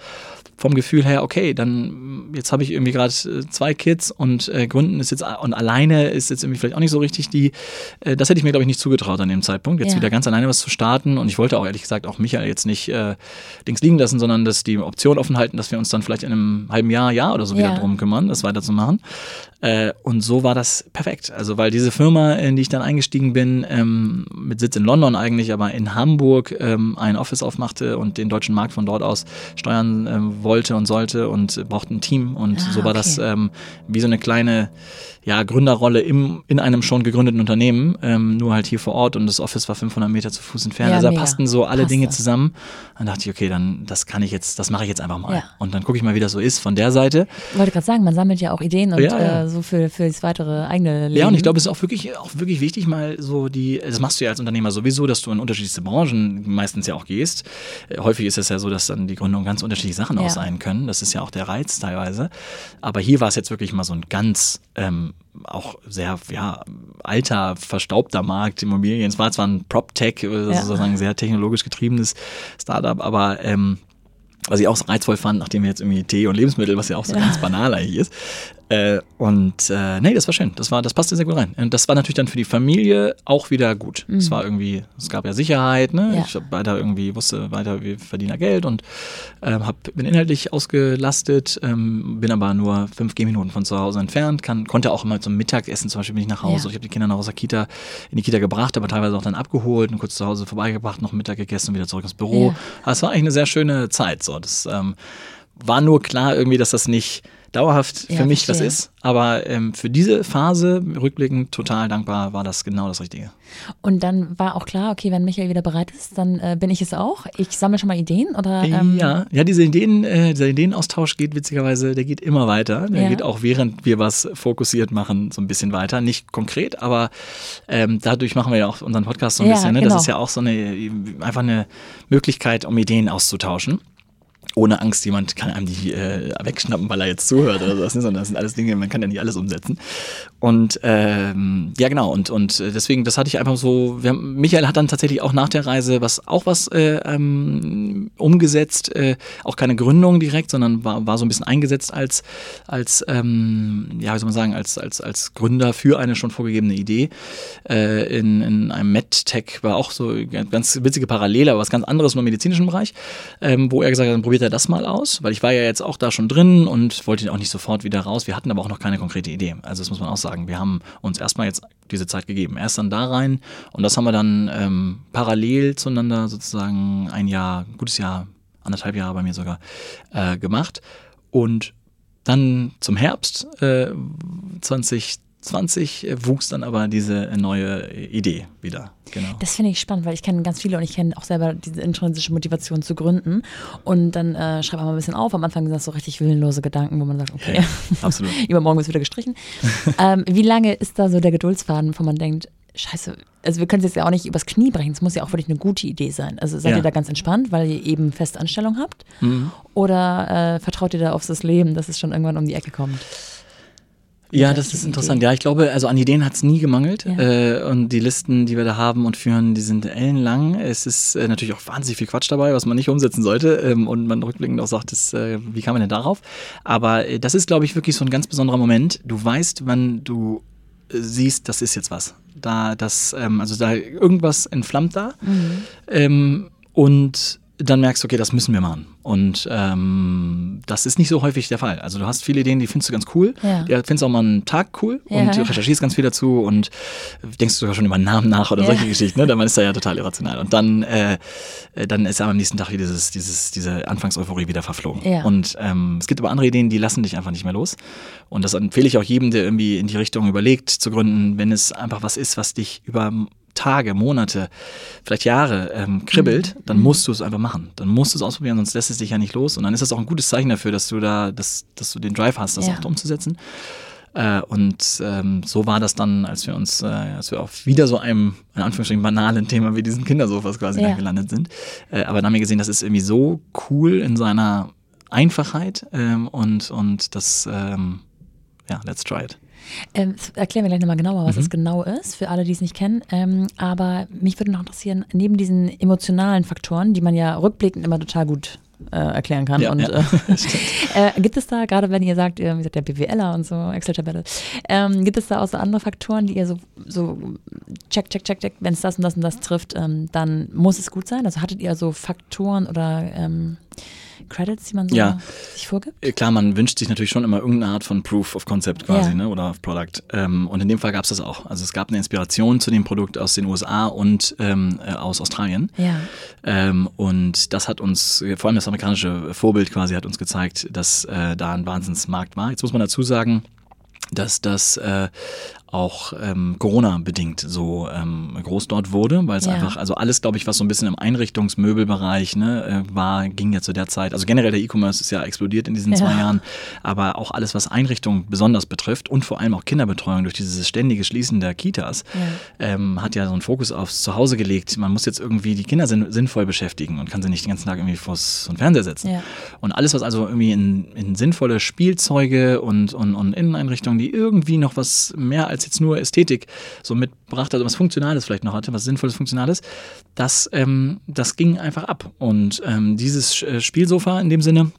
vom Gefühl her, okay, dann jetzt habe ich irgendwie gerade äh, zwei Kids und äh, Gründen ist jetzt und alleine ist jetzt irgendwie vielleicht auch nicht so richtig die, äh, das hätte ich mir glaube ich nicht zugetraut an dem Zeitpunkt, jetzt ja. wieder ganz alleine was zu starten und ich wollte auch ehrlich gesagt auch Michael jetzt nicht äh, Dings liegen lassen, sondern dass die Option offen halten, dass wir uns dann vielleicht in einem halben Jahr, Jahr oder so ja. wieder drum kümmern, das weiterzumachen. Äh, und so war das perfekt. Also weil diese Firma, in die ich dann eingestiegen bin, ähm, mit Sitz in London eigentlich, aber in Hamburg ähm, ein Office aufmachte und den deutschen Markt von dort aus steuern ähm, wollte und sollte und brauchte ein Team. Und ah, so war okay. das ähm, wie so eine kleine ja, Gründerrolle im, in einem schon gegründeten Unternehmen, ähm, nur halt hier vor Ort und das Office war 500 Meter zu Fuß entfernt. Ja, also da passten so alle Passte. Dinge zusammen. Dann dachte ich, okay, dann das kann ich jetzt, das mache ich jetzt einfach mal. Ja. Und dann gucke ich mal, wie das so ist von der Seite. Ich wollte gerade sagen, man sammelt ja auch Ideen und ja, äh, so für, für das weitere eigene Leben. Ja, und ich glaube, es ist auch wirklich, auch wirklich wichtig, mal so die, das machst du ja als Unternehmer sowieso, dass du in unterschiedlichste Branchen meistens ja auch gehst. Äh, häufig ist es ja so, dass dann die Gründung ganz unterschiedliche Sachen auch sein können. Das ist ja auch der Reiz teilweise. Aber hier war es jetzt wirklich mal so ein ganz ähm, auch sehr ja, alter, verstaubter Markt, Immobilien. Es war zwar ein PropTech, äh, ja. sozusagen sehr technologisch getriebenes Startup, aber ähm, was ich auch reizvoll fand, nachdem wir jetzt irgendwie Tee und Lebensmittel, was ja auch so ja. ganz banal eigentlich ist, äh, und äh, nee, das war schön. Das war, das passte sehr gut rein. Und das war natürlich dann für die Familie auch wieder gut. Mhm. Es war irgendwie, es gab ja Sicherheit, ne? Ja. Ich hab weiter irgendwie wusste weiter, wir verdienen ja Geld und ähm, hab, bin inhaltlich ausgelastet, ähm, bin aber nur fünf Gehminuten von zu Hause entfernt, kann, konnte auch immer zum Mittagessen zum Beispiel bin ich nach Hause. Ja. Ich habe die Kinder noch aus der Kita in die Kita gebracht, aber teilweise auch dann abgeholt und kurz zu Hause vorbeigebracht, noch Mittag gegessen und wieder zurück ins Büro. Ja. Das war eigentlich eine sehr schöne Zeit. So, das ähm, war nur klar irgendwie, dass das nicht dauerhaft für ja, mich verstehe. was ist. Aber ähm, für diese Phase, rückblickend total dankbar, war das genau das Richtige. Und dann war auch klar, okay, wenn Michael wieder bereit ist, dann äh, bin ich es auch. Ich sammle schon mal Ideen oder? Ähm ja, ja, diese Ideen, äh, dieser Ideenaustausch geht witzigerweise, der geht immer weiter. Der ja. geht auch während wir was fokussiert machen, so ein bisschen weiter. Nicht konkret, aber ähm, dadurch machen wir ja auch unseren Podcast so ein ja, bisschen. Ne? Genau. Das ist ja auch so eine einfach eine Möglichkeit, um Ideen auszutauschen ohne Angst, jemand kann einem die äh, wegschnappen, weil er jetzt zuhört oder sowas, ne? sondern das sind alles Dinge, man kann ja nicht alles umsetzen. Und ähm, ja, genau, und, und deswegen, das hatte ich einfach so, haben, Michael hat dann tatsächlich auch nach der Reise was auch was äh, ähm, umgesetzt, äh, auch keine Gründung direkt, sondern war, war so ein bisschen eingesetzt als, als ähm, ja, wie soll man sagen, als, als, als Gründer für eine schon vorgegebene Idee. Äh, in, in einem MedTech war auch so ganz witzige Parallele, aber was ganz anderes nur im medizinischen Bereich, ähm, wo er gesagt hat, dann probiert er das mal aus, weil ich war ja jetzt auch da schon drin und wollte auch nicht sofort wieder raus. Wir hatten aber auch noch keine konkrete Idee. Also das muss man auch sagen. Wir haben uns erstmal jetzt diese Zeit gegeben. Erst dann da rein und das haben wir dann ähm, parallel zueinander sozusagen ein Jahr, ein gutes Jahr, anderthalb Jahre bei mir sogar äh, gemacht. Und dann zum Herbst äh, 2020 20 wuchs dann aber diese neue Idee wieder. Genau. Das finde ich spannend, weil ich kenne ganz viele und ich kenne auch selber diese intrinsische Motivation zu gründen. Und dann äh, schreibt man mal ein bisschen auf. Am Anfang sind das so richtig willenlose Gedanken, wo man sagt, okay, ja, übermorgen wird wieder gestrichen. ähm, wie lange ist da so der Geduldsfaden, wo man denkt, Scheiße, also wir können es jetzt ja auch nicht übers Knie brechen. Es muss ja auch wirklich eine gute Idee sein. Also seid ja. ihr da ganz entspannt, weil ihr eben Festanstellung habt? Mhm. Oder äh, vertraut ihr da auf das Leben, dass es schon irgendwann um die Ecke kommt? Ja, das ist interessant. Ja, ich glaube, also an Ideen hat es nie gemangelt. Ja. Äh, und die Listen, die wir da haben und führen, die sind ellenlang. Es ist äh, natürlich auch wahnsinnig viel Quatsch dabei, was man nicht umsetzen sollte. Ähm, und man rückblickend auch sagt, das, äh, wie kam man denn darauf? Aber äh, das ist, glaube ich, wirklich so ein ganz besonderer Moment. Du weißt, wann du äh, siehst, das ist jetzt was. Da, das, ähm, also da irgendwas entflammt da. Mhm. Ähm, und dann merkst du, okay, das müssen wir machen. Und ähm, das ist nicht so häufig der Fall. Also du hast viele Ideen, die findest du ganz cool. Ja. Die findest auch mal einen Tag cool Ja. und du recherchierst ganz viel dazu und denkst sogar schon über Namen nach oder Ja. solche Geschichten. Ne? Dann ist er ja total irrational. Und dann, äh, äh, dann ist aber am nächsten Tag wieder dieses, dieses, diese Anfangseuphorie wieder verflogen. Ja. Und ähm, es gibt aber andere Ideen, die lassen dich einfach nicht mehr los. Und das empfehle ich auch jedem, der irgendwie in die Richtung überlegt, zu gründen, wenn es einfach was ist, was dich über Tage, Monate, vielleicht Jahre ähm, kribbelt, Mhm. dann musst du es einfach machen. Dann musst du es ausprobieren, sonst lässt es dich ja nicht los. Und dann ist das auch ein gutes Zeichen dafür, dass du da, dass, dass du den Drive hast, das Ja. auch umzusetzen. Äh, und ähm, so war das dann, als wir uns, äh, als wir auf wieder so einem, in Anführungsstrichen, banalen Thema wie diesen Kindersofas quasi Ja. gelandet sind. Äh, aber dann haben wir gesehen, das ist irgendwie so cool in seiner Einfachheit ähm, und, und das, ähm, ja, let's try it. Ähm, das erklären wir gleich nochmal genauer, Mhm. was das genau ist, für alle, die es nicht kennen. Ähm, aber mich würde noch interessieren, neben diesen emotionalen Faktoren, die man ja rückblickend immer total gut äh, erklären kann. Ja, und ja. Äh, äh, gibt es da, gerade wenn ihr sagt, ihr seid der BWLer und so, Excel-Tabelle, ähm, gibt es da auch so andere Faktoren, die ihr so, so check, check, check, check, wenn es das und das und das trifft, ähm, dann muss es gut sein? Also hattet ihr so Faktoren oder ähm, Credits, die man so Ja. sich vorgibt? Äh, Klar, man wünscht sich natürlich schon immer irgendeine Art von Proof of Concept quasi, Ja. ne? Oder of Product. Ähm, und in dem Fall gab es das auch. Also es gab eine Inspiration zu dem Produkt aus den USA und ähm, äh, aus Australien. Ja. Ähm, und das hat uns, vor allem das amerikanische Vorbild quasi, hat uns gezeigt, dass äh, da ein Wahnsinnsmarkt war. Jetzt muss man dazu sagen, dass das äh, auch ähm, Corona-bedingt so ähm, groß dort wurde, weil es Ja. einfach, also alles, glaube ich, was so ein bisschen im Einrichtungsmöbelbereich ne, äh, war, ging ja zu der Zeit, also generell der E-Commerce ist ja explodiert in diesen Ja. zwei Jahren, aber auch alles, was Einrichtung besonders betrifft und vor allem auch Kinderbetreuung durch dieses ständige Schließen der Kitas, Ja. ähm, hat ja so einen Fokus aufs Zuhause gelegt. Man muss jetzt irgendwie die Kinder sinn sinnvoll beschäftigen und kann sie nicht den ganzen Tag irgendwie vors so einen Fernseher setzen. Ja. Und alles, was also irgendwie in, in sinnvolle Spielzeuge und, und, und Inneneinrichtungen, die irgendwie noch was mehr als jetzt nur Ästhetik so mitbracht hat, was Funktionales vielleicht noch hatte, was Sinnvolles, Funktionales, das, ähm, das ging einfach ab. Und ähm, dieses äh, Spielsofa in dem Sinne,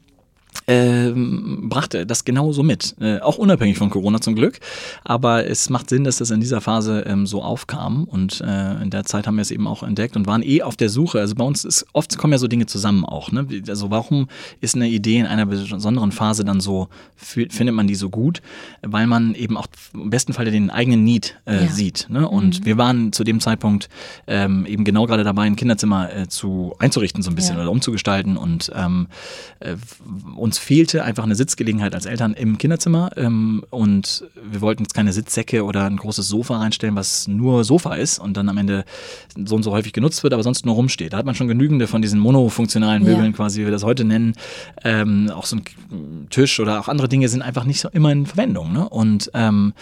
ähm, brachte das genauso mit. Äh, auch unabhängig von Corona zum Glück. Aber es macht Sinn, dass das in dieser Phase ähm, so aufkam. Und äh, in der Zeit haben wir es eben auch entdeckt und waren eh auf der Suche. Also bei uns ist oft kommen ja so Dinge zusammen auch. Ne? Also warum ist eine Idee in einer besonderen Phase dann so, findet man die so gut? Weil man eben auch im besten Fall den eigenen Need äh, Ja. sieht. Ne? Und wir waren zu dem Zeitpunkt ähm, eben genau gerade dabei, ein Kinderzimmer äh, zu einzurichten, so ein bisschen Ja. oder umzugestalten. Und ähm, äh, uns fehlte einfach eine Sitzgelegenheit als Eltern im Kinderzimmer ähm, und wir wollten jetzt keine Sitzsäcke oder ein großes Sofa reinstellen, was nur Sofa ist und dann am Ende so und so häufig genutzt wird, aber sonst nur rumsteht. Da hat man schon genügende von diesen monofunktionalen Ja. Möbeln quasi, wie wir das heute nennen. Ähm, auch so ein Tisch oder auch andere Dinge sind einfach nicht so immer in Verwendung. Ne? Und ähm,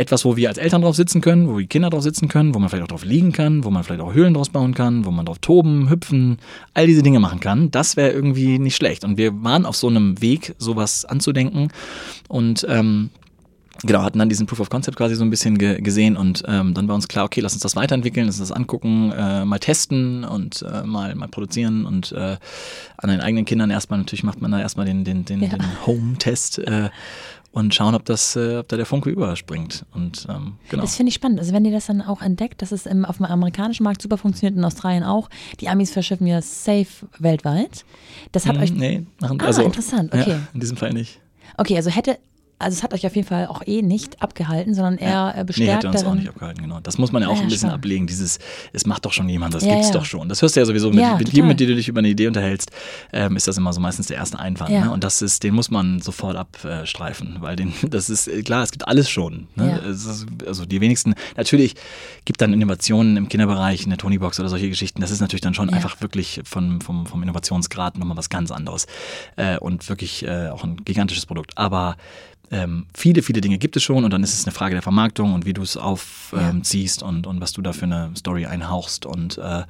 etwas, wo wir als Eltern drauf sitzen können, wo die Kinder drauf sitzen können, wo man vielleicht auch drauf liegen kann, wo man vielleicht auch Höhlen draus bauen kann, wo man drauf toben, hüpfen, all diese Dinge machen kann, das wäre irgendwie nicht schlecht. Und wir waren auf so einem Weg, sowas anzudenken und ähm, Genau, hatten dann diesen Proof of Concept quasi so ein bisschen ge gesehen und ähm, dann war uns klar, okay, lass uns das weiterentwickeln, lass uns das angucken, äh, mal testen und äh, mal, mal produzieren und äh, an den eigenen Kindern erstmal, natürlich macht man da erstmal den, den, den, Ja. den Home-Test äh, und schauen, ob das, äh, ob da der Funke überspringt. Und ähm, genau. Das finde ich spannend. Also wenn ihr das dann auch entdeckt, dass es im, auf dem amerikanischen Markt super funktioniert, in Australien auch, die Amis verschiffen ja safe weltweit. Das hat Hm, euch. nee, machen, Ah, also, interessant, okay. Ja, in diesem Fall nicht. Okay, also hätte, also es hat euch auf jeden Fall auch eh nicht abgehalten, sondern eher äh, Nee, bestärkt hätte uns auch darin. nicht abgehalten, genau. Das muss man ja auch ja, ein bisschen spannend. ablegen. Dieses, es macht doch schon jemand, das Ja, gibt's ja. doch schon. Das hörst du ja sowieso mit, Ja, mit jedem, mit dem du dich über eine Idee unterhältst, ähm, ist das immer so meistens der erste Einwand. Ja. Ne? Und das ist, den muss man sofort abstreifen, weil den, das ist äh, klar, es gibt alles schon. Ne? Ja. Es ist, also die wenigsten, natürlich gibt dann Innovationen im Kinderbereich, eine Tonybox oder solche Geschichten. Das ist natürlich dann schon Ja. einfach wirklich von, vom, vom Innovationsgrad nochmal was ganz anderes. Äh, und wirklich äh, auch ein gigantisches Produkt. Aber ähm, viele, viele Dinge gibt es schon und dann ist es eine Frage der Vermarktung und wie du es aufziehst Ja. ähm, ziehst und, und was du da für eine Story einhauchst und äh,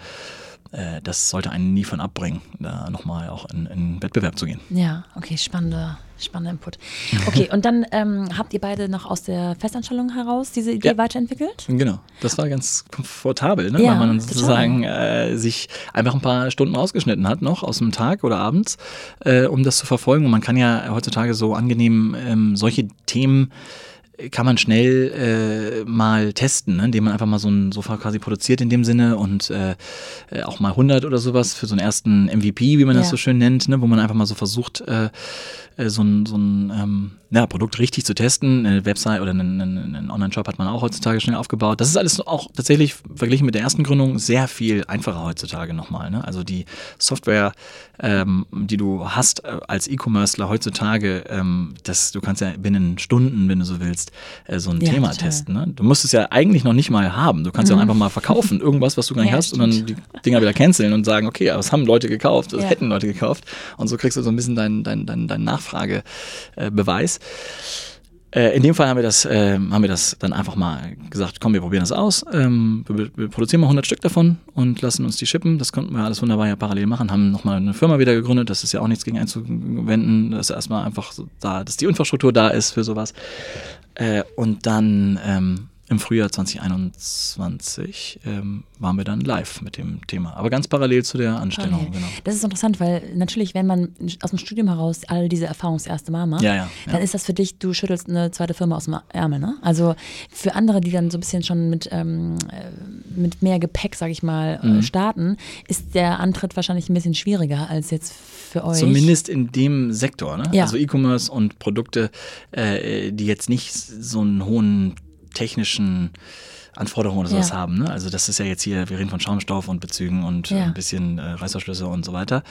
äh, das sollte einen nie von abbringen, da nochmal auch in, in Wettbewerb zu gehen. Ja, okay, spannender, spannender Input. Okay, und dann ähm, habt ihr beide noch aus der Festanstellung heraus diese Idee Ja. weiterentwickelt? Genau, das war ganz komfortabel, ne? Ja, weil man sozusagen äh, sich einfach ein paar Stunden rausgeschnitten hat noch aus dem Tag oder abends, äh, um das zu verfolgen. Und man kann ja heutzutage so angenehm ähm, solche Themen kann man schnell äh, mal testen, ne? indem man einfach mal so ein Sofa quasi produziert in dem Sinne und äh, äh auch mal 100 oder sowas für so einen ersten MVP, wie man ja. das so schön nennt, ne? wo man einfach mal so versucht, äh, äh, so ein, so ein ähm, ja, Produkt richtig zu testen. Eine Website oder einen, einen Online-Shop hat man auch heutzutage schnell aufgebaut. Das ist alles auch tatsächlich verglichen mit der ersten Gründung sehr viel einfacher heutzutage nochmal. Ne? Also die Software, ähm, die du hast äh, als E-Commercer heutzutage, ähm, das, du kannst ja binnen Stunden, wenn du so willst, äh, so ein ja, Thema total. testen. Ne? Du musst es ja eigentlich noch nicht mal haben. Du kannst mhm. ja einfach mal verkaufen, irgendwas, was du gar nicht ja, hast, stimmt. und dann die Dinger wieder canceln und sagen, okay, aber es haben Leute gekauft, das ja. hätten Leute gekauft. Und so kriegst du so ein bisschen deinen dein, dein, dein Nachfragebeweis. Äh, in dem Fall haben wir, das, äh, haben wir das dann einfach mal gesagt, komm, wir probieren das aus. Ähm, wir, wir, produzieren mal 100 Stück davon und lassen uns die shippen. Das konnten wir alles wunderbar ja parallel machen. Haben nochmal eine Firma wieder gegründet. Das ist ja auch nichts gegen einzuwenden. dass erstmal einfach so da, dass die Infrastruktur da ist für sowas. Äh, und dann ähm, im Frühjahr 2021 ähm, waren wir dann live mit dem Thema. Aber ganz parallel zu der Anstellung. Okay. Genau. Das ist interessant, weil natürlich, wenn man aus dem Studium heraus all diese Erfahrungen das erste Mal macht, ja, ja, ja. dann ist das für dich, du schüttelst eine zweite Firma aus dem Ärmel. Ne? Also für andere, die dann so ein bisschen schon mit, ähm, äh, mit mehr Gepäck, sag ich mal, äh, mhm. starten, ist der Antritt wahrscheinlich ein bisschen schwieriger als jetzt für euch. Zumindest in dem Sektor. Ne? Also E-Commerce und Produkte, äh, die jetzt nicht so einen hohen technischen Anforderungen oder sowas ja. haben. Ne? Also das ist ja jetzt hier, wir reden von Schaumstoff und Bezügen und ja. ein bisschen äh, Reißverschlüsse und so weiter.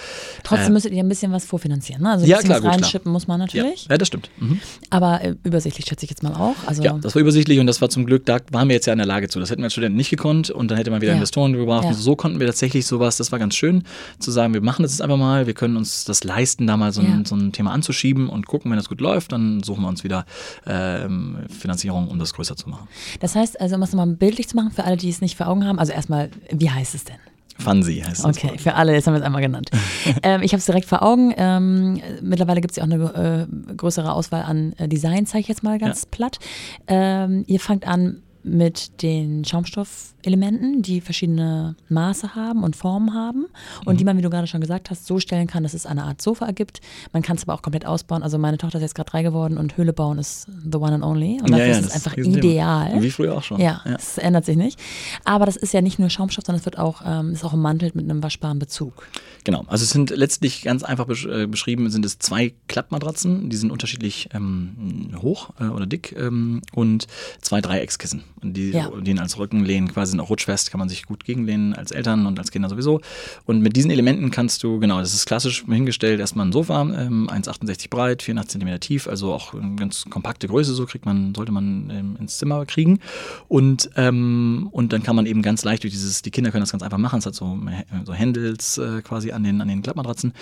Trotzdem äh, müsstet ihr ein bisschen was vorfinanzieren, ne? Also ein ja, bisschen klar, was reinschippen muss man natürlich. Ja, ja das stimmt. Mhm. Aber äh, übersichtlich schätze ich jetzt mal auch. Also ja, das war übersichtlich und das war zum Glück, da waren wir jetzt ja in der Lage zu. Das hätten wir als Studenten nicht gekonnt und dann hätte man wieder Investoren gebraucht. Und so konnten wir tatsächlich sowas, das war ganz schön, zu sagen, wir machen das jetzt einfach mal, wir können uns das leisten, da mal so ein, so ein Thema anzuschieben und gucken, wenn das gut läuft, dann suchen wir uns wieder ähm, Finanzierung, um das größer zu machen. Das heißt, also um es nochmal bildlich zu machen, für alle, die es nicht vor Augen haben, also erstmal, wie heißt es denn? Fancy heißt es. Okay, für alle, jetzt haben wir es einmal genannt. ähm, ich habe es direkt vor Augen. Ähm, mittlerweile gibt es ja auch eine äh, größere Auswahl an äh, Design, zeige ich jetzt mal ganz ja. platt. Ähm, ihr fangt an mit den Schaumstoffelementen, die verschiedene Maße haben und Formen haben und mhm. die man, wie du gerade schon gesagt hast, so stellen kann, dass es eine Art Sofa ergibt. Man kann es aber auch komplett ausbauen. Also meine Tochter ist jetzt gerade drei geworden und Höhle bauen ist the one and only. Und dafür ja, ja, ist es einfach ideal. Wie früher auch schon. Ja, es ja. ändert sich nicht. Aber das ist ja nicht nur Schaumstoff, sondern es wird auch, ähm, ist auch ummantelt mit einem waschbaren Bezug. Genau, also es sind letztlich ganz einfach besch äh, beschrieben, sind es zwei Klappmatratzen, die sind unterschiedlich ähm, hoch äh, oder dick ähm, und zwei Dreieckskissen die ja. dienen als Rückenlehnen, quasi sind auch rutschfest, kann man sich gut gegenlehnen als Eltern und als Kinder sowieso. Und mit diesen Elementen kannst du, genau, das ist klassisch hingestellt, erstmal ein Sofa, ähm, 1,68 breit, 84 cm tief, also auch eine ganz kompakte Größe, so kriegt man, sollte man ähm, ins Zimmer kriegen. Und, ähm, und dann kann man eben ganz leicht durch dieses, die Kinder können das ganz einfach machen, es hat so, so Handles äh, quasi an den, an den Klappmatratzen,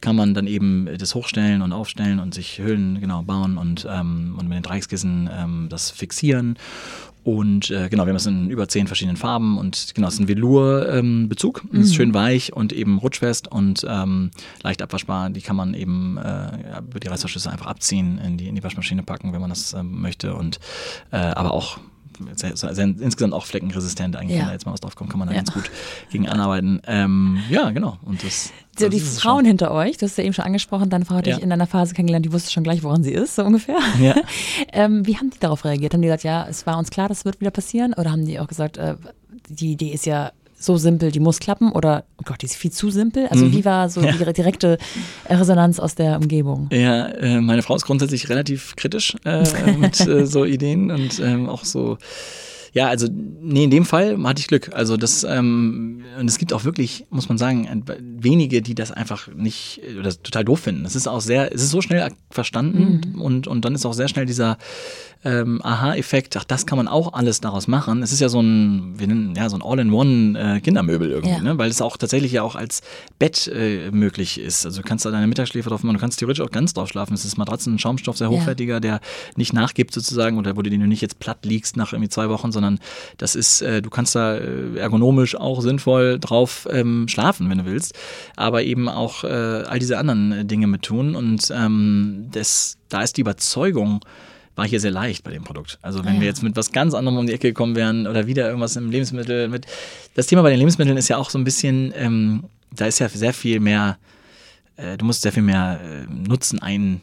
kann man dann eben das hochstellen und aufstellen und sich Höhlen genau bauen und, ähm, und mit den Dreieckskissen ähm, das fixieren. Und äh, genau, wir haben es in über zehn verschiedenen Farben und genau, es ist ein Velour-Bezug. Ähm, mhm. ist schön weich und eben rutschfest und ähm, leicht abwaschbar. Die kann man eben äh, über die Reißverschlüsse einfach abziehen, in die, in die Waschmaschine packen, wenn man das ähm, möchte. Und äh, aber auch insgesamt auch fleckenresistent eigentlich, ja. wenn da jetzt mal was drauf kommt, kann man da ja. ganz gut gegen anarbeiten. Ähm, ja, genau. Und das, so, die Frauen hinter euch, du hast ja eben schon angesprochen, deine Frau hat ja. dich in einer Phase kennengelernt, die wusste schon gleich, woran sie ist, so ungefähr. Ja. ähm, wie haben die darauf reagiert? Haben die gesagt, ja, es war uns klar, das wird wieder passieren? Oder haben die auch gesagt, äh, die Idee ist ja so simpel, die muss klappen oder, oh Gott, die ist viel zu simpel? Also mhm. wie war so ja. die direkte Resonanz aus der Umgebung? Ja, äh, meine Frau ist grundsätzlich relativ kritisch äh, mit äh, so Ideen und ähm, auch so ja, also nee, in dem Fall hatte ich Glück. Also das ähm, und es gibt auch wirklich, muss man sagen, wenige, die das einfach nicht oder total doof finden. Es ist auch sehr, es ist so schnell verstanden mhm. und und dann ist auch sehr schnell dieser ähm, Aha-Effekt. Ach, das kann man auch alles daraus machen. Es ist ja so ein, wir nennen, ja so ein All-in-One äh, irgendwie, ja. ne? weil es auch tatsächlich ja auch als Bett äh, möglich ist. Also du kannst da deine Mittagsschläfe drauf machen, du kannst theoretisch auch ganz drauf schlafen. Es ist Matratzen, Schaumstoff, sehr hochwertiger, ja. der nicht nachgibt sozusagen oder wo du den nicht jetzt platt liegst nach irgendwie zwei Wochen, sondern sondern das ist, äh, du kannst da äh, ergonomisch auch sinnvoll drauf ähm, schlafen, wenn du willst, aber eben auch äh, all diese anderen äh, Dinge mit tun und ähm, das, da ist die Überzeugung, war hier sehr leicht bei dem Produkt. Also wenn ja. wir jetzt mit was ganz anderem um die Ecke gekommen wären oder wieder irgendwas im Lebensmittel mit. Das Thema bei den Lebensmitteln ist ja auch so ein bisschen, ähm, da ist ja sehr viel mehr, äh, du musst sehr viel mehr äh, Nutzen ein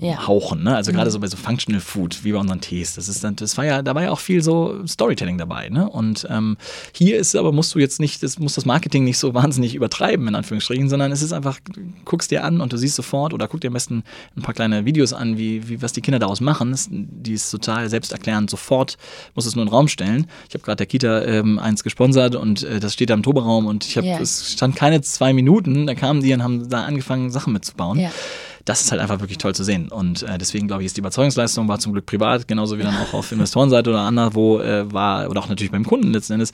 reinhauchen. Ne? Also gerade so bei so Functional Food, wie bei unseren Tees. Das ist dann, das war ja, da war ja auch viel so Storytelling dabei. Ne? Und ähm, hier ist aber, musst du jetzt nicht, das muss das Marketing nicht so wahnsinnig übertreiben, in Anführungsstrichen, sondern es ist einfach, guckst dir an und du siehst sofort oder guck dir am besten ein paar kleine Videos an, wie, wie was die Kinder daraus machen. Das, die ist total selbsterklärend, sofort muss es nur in den Raum stellen. Ich habe gerade der Kita ähm, eins gesponsert und äh, das steht da im Toberaum und ich habe, yeah. es stand keine zwei Minuten, da kamen die und haben da angefangen, Sachen mitzubauen. Yeah das ist halt einfach wirklich toll zu sehen. Und äh, deswegen glaube ich, ist die Überzeugungsleistung war zum Glück privat, genauso wie dann auch auf Investorenseite oder anderswo äh, war, oder auch natürlich beim Kunden letzten Endes,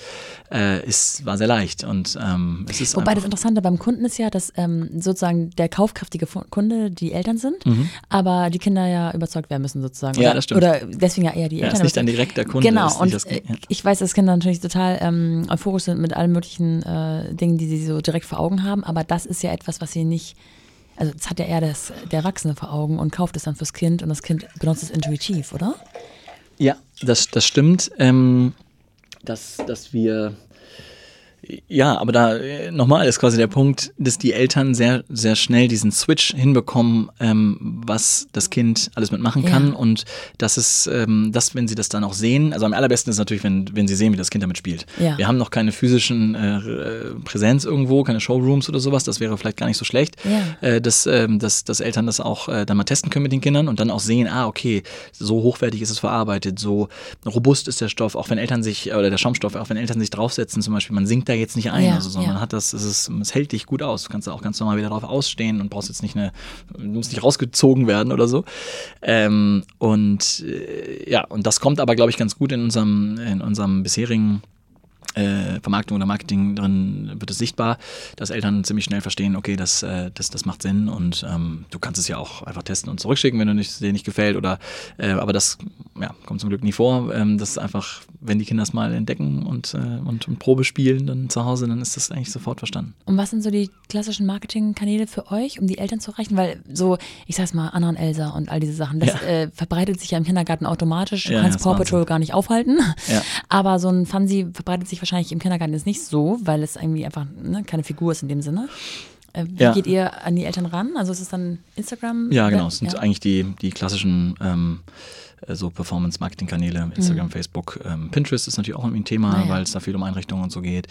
äh, ist, war sehr leicht. Und ähm, es ist Wobei das Interessante beim Kunden ist ja, dass ähm, sozusagen der kaufkräftige Kunde die Eltern sind, mhm. aber die Kinder ja überzeugt werden müssen sozusagen. Oder, ja, das stimmt. Oder deswegen ja eher die ja, Eltern. Ist nicht dann direkt der Kunde. Genau, und das, ja. ich weiß, dass Kinder natürlich total ähm, euphorisch sind mit allen möglichen äh, Dingen, die sie so direkt vor Augen haben, aber das ist ja etwas, was sie nicht also das hat ja eher das, der Erwachsene vor Augen und kauft es dann fürs Kind und das Kind benutzt es intuitiv, oder? Ja, das, das stimmt. Ähm, dass, dass wir ja, aber da äh, nochmal ist quasi der Punkt, dass die Eltern sehr, sehr schnell diesen Switch hinbekommen, ähm, was das Kind alles mitmachen kann. Ja. Und das ist, ähm, das, wenn sie das dann auch sehen, also am allerbesten ist natürlich, wenn, wenn sie sehen, wie das Kind damit spielt. Ja. Wir haben noch keine physischen äh, äh, Präsenz irgendwo, keine Showrooms oder sowas, das wäre vielleicht gar nicht so schlecht, ja. äh, dass, ähm, dass, dass Eltern das auch äh, dann mal testen können mit den Kindern und dann auch sehen, ah, okay, so hochwertig ist es verarbeitet, so robust ist der Stoff, auch wenn Eltern sich, oder der Schaumstoff, auch wenn Eltern sich draufsetzen, zum Beispiel, man singt da jetzt nicht ein, ja, also, sondern ja. hat das, es, ist, es hält dich gut aus. Du kannst auch ganz normal wieder drauf ausstehen und brauchst jetzt nicht eine, du musst nicht rausgezogen werden oder so. Ähm, und äh, ja, und das kommt aber, glaube ich, ganz gut in unserem, in unserem bisherigen äh, Vermarktung oder Marketing drin wird es sichtbar, dass Eltern ziemlich schnell verstehen, okay, das, äh, das, das macht Sinn und ähm, du kannst es ja auch einfach testen und zurückschicken, wenn du nicht, dir nicht gefällt oder äh, aber das ja, kommt zum Glück nie vor. Ähm, das ist einfach, wenn die Kinder es mal entdecken und, äh, und, und Probe spielen dann zu Hause, dann ist das eigentlich sofort verstanden. Und was sind so die klassischen Marketingkanäle für euch, um die Eltern zu erreichen? Weil so, ich sag's mal, Anna und Elsa und all diese Sachen, das ja. Äh, verbreitet sich ja im Kindergarten automatisch. Du ja, kannst Paw Patrol gar nicht aufhalten. Aber so ein Fancy verbreitet sich wahrscheinlich im Kindergarten jetzt nicht so, weil es irgendwie einfach ne, keine Figur ist in dem Sinne. Äh, wie ja. geht ihr an die Eltern ran? Also ist es dann Instagram? Ja, genau. Es sind ja. eigentlich die, die klassischen ähm, äh, so Performance-Marketing-Kanäle, Instagram, mhm. Facebook, ähm, Pinterest ist natürlich auch ein Thema, naja. weil es da viel um Einrichtungen und so geht.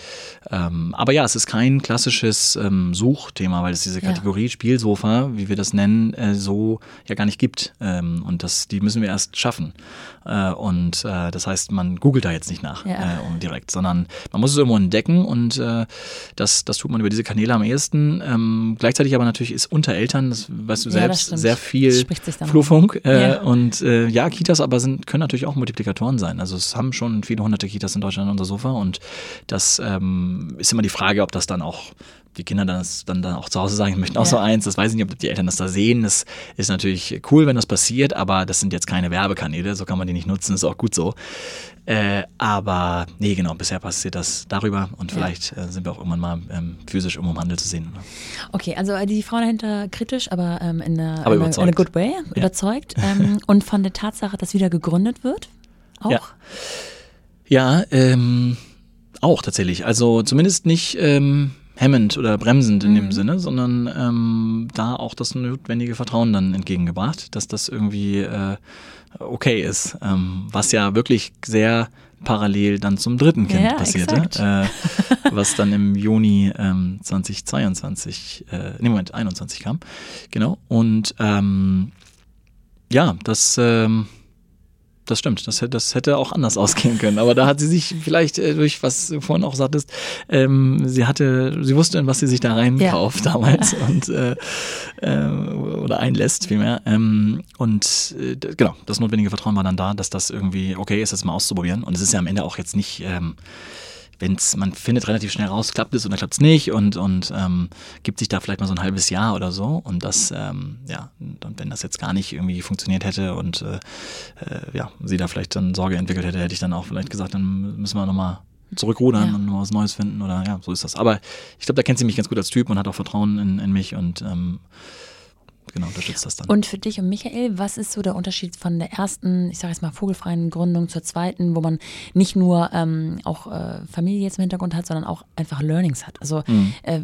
Ähm, aber ja, es ist kein klassisches ähm, Suchthema, weil es diese Kategorie ja. Spielsofa, wie wir das nennen, äh, so ja gar nicht gibt. Ähm, und das, die müssen wir erst schaffen. Äh, und äh, das heißt, man googelt da jetzt nicht nach ja. Äh, direkt, sondern man muss es irgendwo entdecken und äh, das, das tut man über diese Kanäle am ehesten. Ähm, gleichzeitig aber natürlich ist unter Eltern, das weißt du selbst, sehr viel Flurfunk. Und ja, Kitas aber sind, können natürlich auch Multiplikatoren sein. Also es haben schon viele hunderte Kitas in Deutschland unser Sofa und das ähm, ist immer die Frage, ob das dann auch die Kinder dann, dann, dann auch zu Hause sagen, ich möchte auch ja. so eins. Das weiß ich nicht, ob die Eltern das da sehen. Das ist natürlich cool, wenn das passiert, aber das sind jetzt keine Werbekanäle, so kann man die nicht nutzen, ist auch gut so. Äh, aber nee, genau, bisher passiert das darüber und vielleicht ja. äh, sind wir auch irgendwann mal ähm, physisch im Handel zu sehen. Okay, also äh, die Frau dahinter kritisch, aber ähm, in einer in eine good way, ja. überzeugt. Ähm, und von der Tatsache, dass wieder gegründet wird, auch? Ja, ja ähm, auch tatsächlich. Also zumindest nicht ähm, hemmend oder bremsend in mhm. dem Sinne, sondern ähm, da auch das notwendige Vertrauen dann entgegengebracht, dass das irgendwie äh, okay ist. Ähm, was ja wirklich sehr parallel dann zum dritten Kind ja, passierte, äh, was dann im Juni ähm, 2022, äh, nee, Moment, 21 kam. Genau. Und ähm, ja, das ähm, das stimmt. Das, das, hätte auch anders ausgehen können. Aber da hat sie sich vielleicht äh, durch, was du vorhin auch sagtest, ähm, sie hatte, sie wusste, in was sie sich da reinkauft ja. damals und äh, äh, oder einlässt vielmehr. Ähm, und äh, genau, das notwendige Vertrauen war dann da, dass das irgendwie okay ist, das mal auszuprobieren. Und es ist ja am Ende auch jetzt nicht ähm, wenn's, man findet relativ schnell raus, klappt es oder klappt es nicht und, und ähm, gibt sich da vielleicht mal so ein halbes Jahr oder so. Und das, ähm, ja, und wenn das jetzt gar nicht irgendwie funktioniert hätte und äh, äh, ja, sie da vielleicht dann Sorge entwickelt hätte, hätte ich dann auch vielleicht gesagt, dann müssen wir nochmal zurückrudern ja. und noch was Neues finden oder ja, so ist das. Aber ich glaube, da kennt sie mich ganz gut als Typ und hat auch Vertrauen in, in mich und ähm, genau, unterstützt das dann. Und für dich und Michael, was ist so der Unterschied von der ersten, ich sage jetzt mal, vogelfreien Gründung zur zweiten, wo man nicht nur ähm, auch äh, Familie jetzt im Hintergrund hat, sondern auch einfach Learnings hat? Also mhm. äh,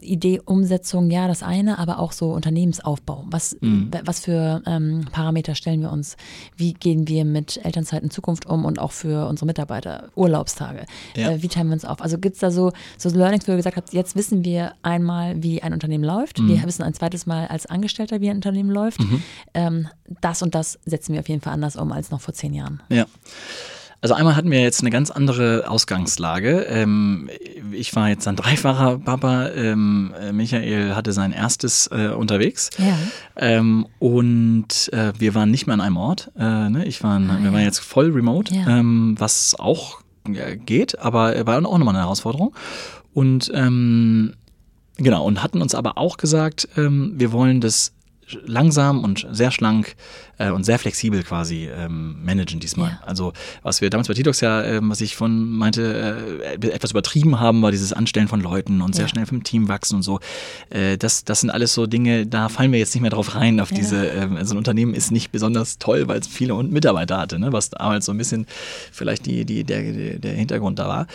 Idee, Umsetzung, ja, das eine, aber auch so Unternehmensaufbau. Was, mhm. was für ähm, Parameter stellen wir uns? Wie gehen wir mit Elternzeit in Zukunft um und auch für unsere Mitarbeiter Urlaubstage? Ja. Äh, wie teilen wir uns auf? Also gibt es da so, so Learnings, wo ihr gesagt habt, jetzt wissen wir einmal, wie ein Unternehmen läuft. Mhm. Wir wissen ein zweites Mal als Angestellter, wie ein Unternehmen läuft. Mhm. Ähm, das und das setzen wir auf jeden Fall anders um als noch vor zehn Jahren. Ja. Also einmal hatten wir jetzt eine ganz andere Ausgangslage. Ähm, ich war jetzt ein dreifacher Papa. Ähm, Michael hatte sein erstes äh, unterwegs. Ja. Ähm, und äh, wir waren nicht mehr an einem Ort. Äh, ne? Ich war, ah, wir ja. waren jetzt voll remote, ja. Was auch geht, aber war auch nochmal eine Herausforderung. Und ähm, genau, und hatten uns aber auch gesagt, ähm, wir wollen das langsam und sehr schlank äh, und sehr flexibel quasi ähm, managen diesmal. Ja. Also was wir damals bei Titox ja, ähm, was ich von meinte, äh, etwas übertrieben haben, war dieses Anstellen von Leuten und sehr ja. schnell vom Team wachsen und so. Äh, das, das sind alles so Dinge, da fallen wir jetzt nicht mehr drauf rein, auf ja. diese, ähm, also ein Unternehmen ist nicht besonders toll, weil es viele Mitarbeiter hatte, ne? was damals so ein bisschen vielleicht die, die, der, der Hintergrund da war.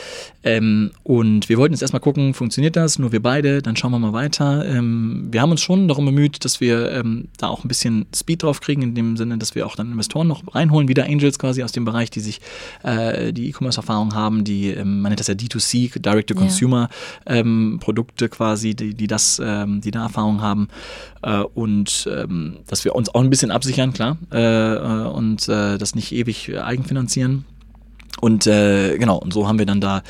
Ähm, und wir wollten jetzt erstmal gucken, funktioniert das, nur wir beide, dann schauen wir mal weiter. Ähm, wir haben uns schon darum bemüht, dass wir ähm, da auch ein bisschen Speed drauf kriegen, in dem Sinne, dass wir auch dann Investoren noch reinholen, wieder Angels quasi aus dem Bereich, die sich äh, die E-Commerce-Erfahrung haben, die, ähm, man nennt das ja D2C, Direct-to-Consumer-Produkte ja. ähm, quasi, die, die das, ähm, die da Erfahrung haben. Äh, und ähm, dass wir uns auch ein bisschen absichern, klar, äh, äh und äh, das nicht ewig eigenfinanzieren. Und äh, genau, und so haben wir dann da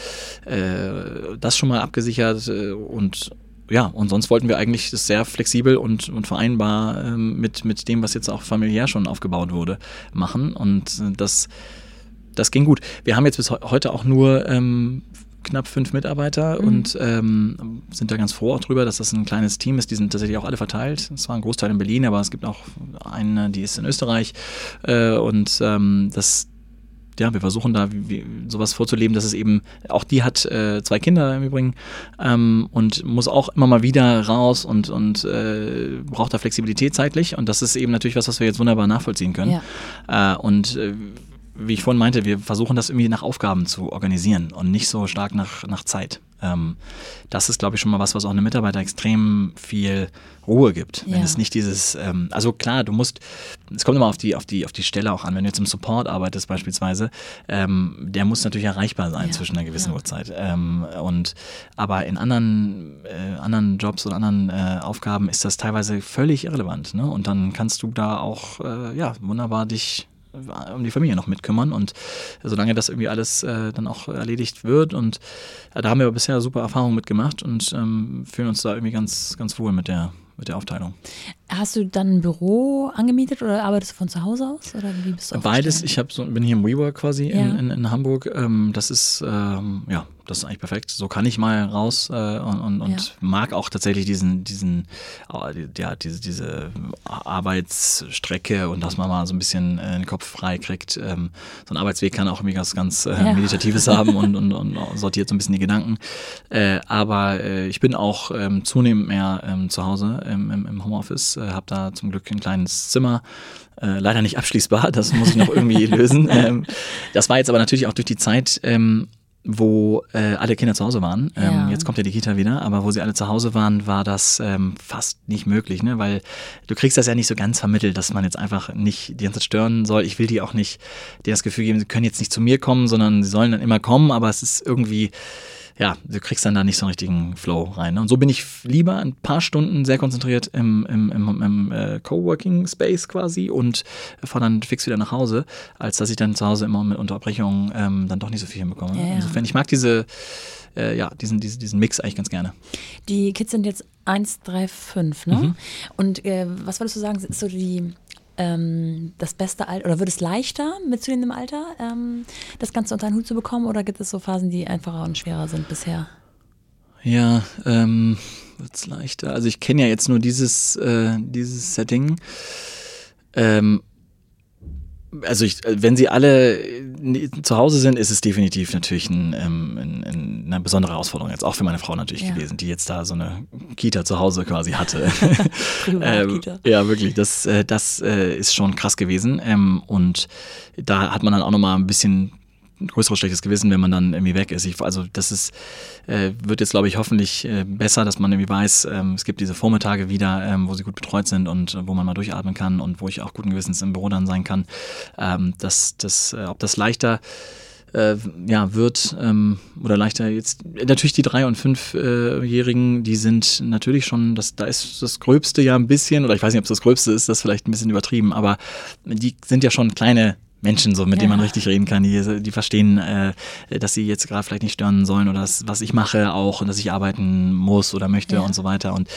äh, das schon mal abgesichert äh, und ja, und sonst wollten wir eigentlich das sehr flexibel und, und vereinbar ähm, mit, mit dem, was jetzt auch familiär schon aufgebaut wurde, machen. Und äh, das, das ging gut. Wir haben jetzt bis heute auch nur ähm, knapp fünf Mitarbeiter mhm. und ähm, sind da ganz froh auch drüber, dass das ein kleines Team ist. Die sind tatsächlich auch alle verteilt. Es war ein Großteil in Berlin, aber es gibt auch eine, die ist in Österreich. Äh, und ähm, das ja, wir versuchen da wie, sowas vorzuleben, dass es eben, auch die hat äh, zwei Kinder im Übrigen ähm, und muss auch immer mal wieder raus und, und äh, braucht da Flexibilität zeitlich und das ist eben natürlich was, was wir jetzt wunderbar nachvollziehen können. Ja. Äh, und äh, wie ich vorhin meinte, wir versuchen das irgendwie nach Aufgaben zu organisieren und nicht so stark nach, nach Zeit. Ähm, das ist, glaube ich, schon mal was, was auch einem Mitarbeiter extrem viel Ruhe gibt. Wenn ja. es nicht dieses, ähm, also klar, du musst, es kommt immer auf die, auf die, auf die Stelle auch an. Wenn du jetzt im Support arbeitest beispielsweise, ähm, der muss natürlich erreichbar sein ja. zwischen einer gewissen ja. Uhrzeit. Ähm, und aber in anderen, äh, anderen Jobs oder anderen äh, Aufgaben ist das teilweise völlig irrelevant. Ne? Und dann kannst du da auch äh, ja wunderbar dich um die Familie noch mitkümmern. Und solange das irgendwie alles äh, dann auch erledigt wird und äh, da haben wir bisher super Erfahrungen mitgemacht und ähm, fühlen uns da irgendwie ganz, ganz wohl mit der, mit der Aufteilung. Hast du dann ein Büro angemietet oder arbeitest du von zu Hause aus? Oder wie bist du Beides. Ich so, bin hier im WeWork quasi ja. in, in, in, Hamburg. Ähm, das ist, ähm, ja, das ist eigentlich perfekt. So kann ich mal raus äh, und, und, und ja. mag auch tatsächlich diesen, diesen, äh, ja, diese, diese Arbeitsstrecke und dass man mal so ein bisschen äh, den Kopf frei kriegt. Ähm, so ein Arbeitsweg kann auch irgendwie was ganz äh, ja. Meditatives haben und, und, und, sortiert so ein bisschen die Gedanken. Äh, aber äh, ich bin auch ähm, zunehmend mehr ähm, zu Hause im, im Homeoffice äh, habe da zum Glück ein kleines Zimmer. Äh, leider nicht abschließbar, das muss ich noch irgendwie lösen. Ähm, das war jetzt aber natürlich auch durch die Zeit, ähm, wo äh, alle Kinder zu Hause waren. Ähm, ja. Jetzt kommt ja die Kita wieder, aber wo sie alle zu Hause waren, war das ähm, fast nicht möglich, ne? weil du kriegst das ja nicht so ganz vermittelt, dass man jetzt einfach nicht die ganze Zeit stören soll. Ich will die auch nicht dir das Gefühl geben, sie können jetzt nicht zu mir kommen, sondern sie sollen dann immer kommen, aber es ist irgendwie ja, du kriegst dann da nicht so einen richtigen Flow rein. Ne? Und so bin ich lieber ein paar Stunden sehr konzentriert im, im, im, im äh, Coworking Space quasi und fahre dann fix wieder nach Hause, als dass ich dann zu Hause immer mit Unterbrechungen ähm, dann doch nicht so viel hinbekomme. Ja, ja. Insofern, ich mag diese, äh, ja, diesen, diesen, diesen Mix eigentlich ganz gerne. Die Kids sind jetzt 1, 3, 5, ne? Mhm. Und äh, was würdest du sagen, ist so die ähm, das beste Alter oder wird es leichter mit zunehmendem Alter, ähm, das Ganze unter den Hut zu bekommen oder gibt es so Phasen, die einfacher und schwerer sind bisher? Ja, ähm, wird es leichter. Also ich kenne ja jetzt nur dieses, äh, dieses Setting. Ähm, also ich, wenn sie alle äh, zu Hause sind, ist es definitiv natürlich ein, ähm, ein, eine besondere Herausforderung. Jetzt auch für meine Frau natürlich ja. gewesen, die jetzt da so eine Kita zu Hause quasi hatte. ähm, ja, wirklich. Das, äh, das äh, ist schon krass gewesen. Ähm, und da hat man dann auch nochmal ein bisschen ein größeres schlechtes Gewissen, wenn man dann irgendwie weg ist. Ich, also das ist, äh, wird jetzt, glaube ich, hoffentlich äh, besser, dass man irgendwie weiß, ähm, es gibt diese Vormittage wieder, ähm, wo sie gut betreut sind und äh, wo man mal durchatmen kann und wo ich auch guten Gewissens im Büro dann sein kann. Ähm, dass das, äh, ob das leichter äh, ja, wird ähm, oder leichter jetzt. Natürlich die drei- und fünfjährigen, die sind natürlich schon, das, da ist das Gröbste ja ein bisschen, oder ich weiß nicht, ob es das Gröbste ist, das ist vielleicht ein bisschen übertrieben, aber die sind ja schon kleine Menschen, so mit ja. denen man richtig reden kann, die, die verstehen, äh, dass sie jetzt gerade vielleicht nicht stören sollen oder das, was ich mache auch und dass ich arbeiten muss oder möchte ja. und so weiter. Und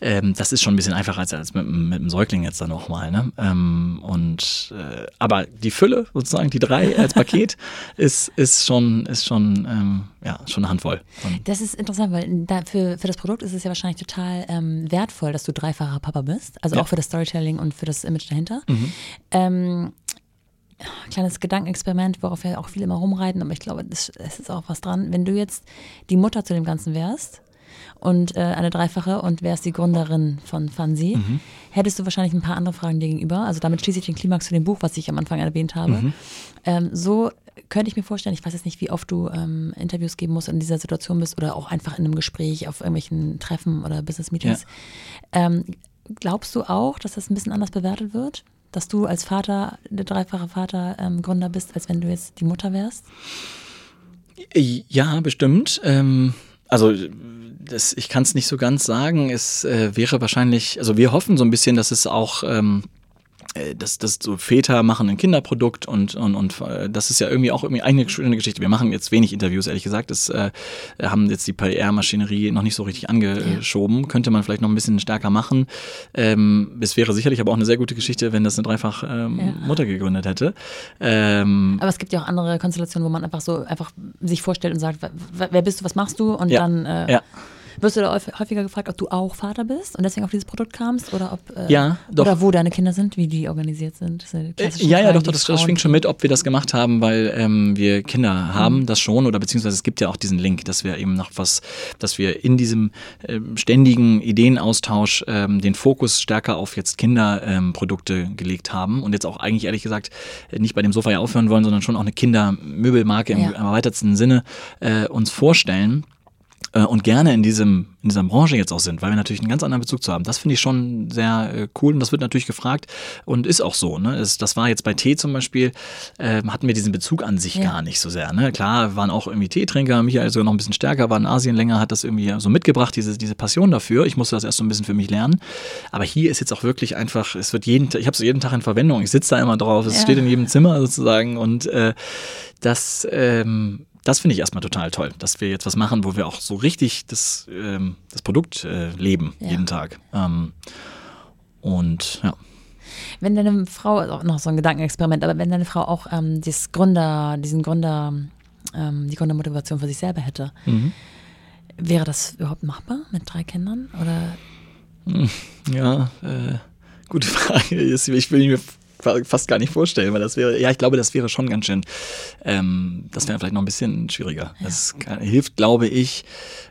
ähm, das ist schon ein bisschen einfacher als, als mit, mit einem Säugling jetzt dann nochmal. Ne? Ähm, und äh, aber die Fülle, sozusagen, die drei als Paket, ist, ist schon, ist schon, ähm, ja, schon eine Handvoll. Und das ist interessant, weil da für, für das Produkt ist es ja wahrscheinlich total ähm, wertvoll, dass du dreifacher Papa bist. Also ja. auch für das Storytelling und für das Image dahinter. Mhm. Kleines Gedankenexperiment, worauf wir auch viele immer rumreiten, aber ich glaube, es ist auch was dran. Wenn du jetzt die Mutter zu dem Ganzen wärst und äh, eine Dreifache und wärst die Gründerin von Fansi, mhm. hättest du wahrscheinlich ein paar andere Fragen dir gegenüber. Also damit schließe ich den Klimax zu dem Buch, was ich am Anfang erwähnt habe. Mhm. Ähm, so könnte ich mir vorstellen, ich weiß jetzt nicht, wie oft du ähm, Interviews geben musst in dieser Situation bist oder auch einfach in einem Gespräch auf irgendwelchen Treffen oder Business-Meetings. Ja. Ähm, glaubst du auch, dass das ein bisschen anders bewertet wird? Dass du als Vater, der dreifache Vater, ähm, Gründer bist, als wenn du jetzt die Mutter wärst? Ja, bestimmt. Ähm, also das, ich kann es nicht so ganz sagen. Es äh, wäre wahrscheinlich, also wir hoffen so ein bisschen, dass es auch ähm, äh, das, das so Väter machen ein Kinderprodukt und, und, und äh, das ist ja irgendwie auch irgendwie eine schöne Geschichte. Wir machen jetzt wenig Interviews, ehrlich gesagt. Das äh, haben jetzt die PR-Maschinerie noch nicht so richtig angeschoben. Ja. Könnte man vielleicht noch ein bisschen stärker machen. Ähm, es wäre sicherlich aber auch eine sehr gute Geschichte, wenn das eine dreifach ähm, ja. Mutter gegründet hätte. Ähm, aber es gibt ja auch andere Konstellationen, wo man einfach so einfach sich vorstellt und sagt, wer bist du, was machst du und ja. dann äh. Wirst du da häufiger gefragt, ob du auch Vater bist und deswegen auf dieses Produkt kamst oder ob äh, ja, doch. oder wo deine Kinder sind, wie die organisiert sind? Äh, ja, ja, doch, das, das schwingt schon mit, ob wir das gemacht haben, weil ähm, wir Kinder haben, mhm. das schon oder beziehungsweise es gibt ja auch diesen Link, dass wir eben noch was, dass wir in diesem äh, ständigen Ideenaustausch ähm, den Fokus stärker auf jetzt Kinderprodukte ähm, gelegt haben und jetzt auch eigentlich ehrlich gesagt nicht bei dem Sofa ja aufhören wollen, sondern schon auch eine Kindermöbelmarke ja. im erweiterten Sinne äh, uns vorstellen äh, und gerne in diesem in dieser Branche jetzt auch sind, weil wir natürlich einen ganz anderen Bezug zu haben. Das finde ich schon sehr äh, cool und das wird natürlich gefragt und ist auch so. Ne? Es, das war jetzt bei Tee zum Beispiel, äh, hatten wir diesen Bezug an sich ja. gar nicht so sehr. Ne? Klar waren auch irgendwie Teetrinker, Michael sogar noch ein bisschen stärker, war in Asien länger, hat das irgendwie so mitgebracht, diese, diese Passion dafür. Ich musste das erst so ein bisschen für mich lernen. Aber hier ist jetzt auch wirklich einfach, es wird jeden, ich habe es jeden Tag in Verwendung, ich sitze da immer drauf, es ja. steht in jedem Zimmer sozusagen und äh, das ähm, das finde ich erstmal total toll, dass wir jetzt was machen, wo wir auch so richtig das, ähm, das Produkt äh, leben, ja. jeden Tag. Ähm, und ja. Wenn deine Frau, auch noch so ein Gedankenexperiment, aber wenn deine Frau auch ähm, dieses Gründer, diesen Gründer, ähm, die Gründermotivation für sich selber hätte, mhm. wäre das überhaupt machbar mit drei Kindern? Oder? Ja, äh, gute Frage. Ich will mir fast gar nicht vorstellen, weil das wäre, ja, ich glaube, das wäre schon ganz schön, ähm, das wäre vielleicht noch ein bisschen schwieriger. Ja. Das kann, hilft, glaube ich,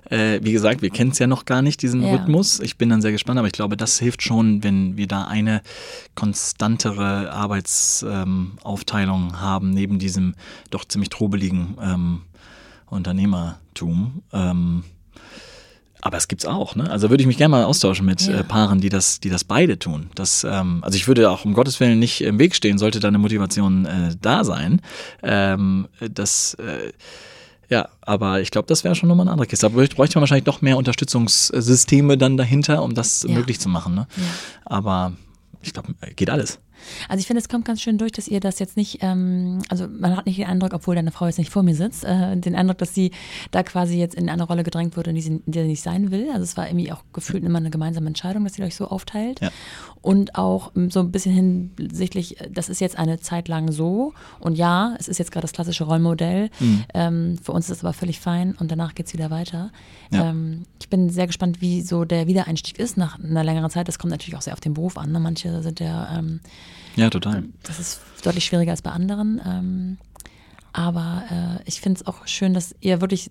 äh, wie gesagt, wir kennen es ja noch gar nicht, diesen ja. Rhythmus. Ich bin dann sehr gespannt, aber ich glaube, das hilft schon, wenn wir da eine konstantere Arbeitsaufteilung ähm, haben, neben diesem doch ziemlich trubeligen ähm, Unternehmertum. Ähm, aber es gibt's auch, ne? Also würde ich mich gerne mal austauschen mit ja. äh, Paaren, die das, die das beide tun. Das, ähm, also ich würde auch um Gottes Willen nicht im Weg stehen, sollte da eine Motivation äh, da sein. Ähm, das äh, ja, aber ich glaube, das wäre schon nochmal eine andere Kiste. Da bräuchte man wahrscheinlich doch mehr Unterstützungssysteme dann dahinter, um das ja. möglich zu machen. Ne? Ja. Aber ich glaube, geht alles. Also ich finde, es kommt ganz schön durch, dass ihr das jetzt nicht, ähm, also man hat nicht den Eindruck, obwohl deine Frau jetzt nicht vor mir sitzt, äh, den Eindruck, dass sie da quasi jetzt in eine Rolle gedrängt wurde, in die sie, in der sie nicht sein will. Also es war irgendwie auch gefühlt immer eine gemeinsame Entscheidung, dass ihr euch so aufteilt. Ja. Und auch ähm, so ein bisschen hinsichtlich, das ist jetzt eine Zeit lang so und ja, es ist jetzt gerade das klassische Rollmodell. Mhm. Ähm, für uns ist es aber völlig fein und danach geht es wieder weiter. Ja. Ähm, ich bin sehr gespannt, wie so der Wiedereinstieg ist nach einer längeren Zeit. Das kommt natürlich auch sehr auf den Beruf an. Ne? Manche sind ja ähm, Ja, total. Das ist deutlich schwieriger als bei anderen. Ähm, aber äh, ich finde es auch schön, dass ihr wirklich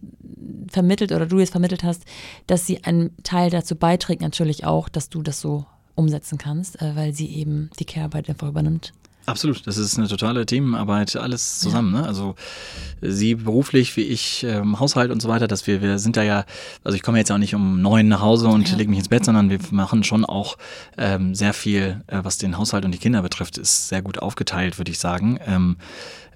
vermittelt oder du jetzt vermittelt hast, dass sie einen Teil dazu beiträgt, natürlich auch, dass du das so umsetzen kannst, äh, weil sie eben die Care-Arbeit einfach übernimmt. Absolut, das ist eine totale Teamarbeit, alles zusammen. Ja. Ne? Also sie beruflich, wie ich ähm, Haushalt und so weiter, dass wir, wir sind da ja, also ich komme jetzt auch nicht um neun nach Hause und ja. lege mich ins Bett, sondern wir machen schon auch ähm, sehr viel, äh, was den Haushalt und die Kinder betrifft, ist sehr gut aufgeteilt, würde ich sagen. Ähm,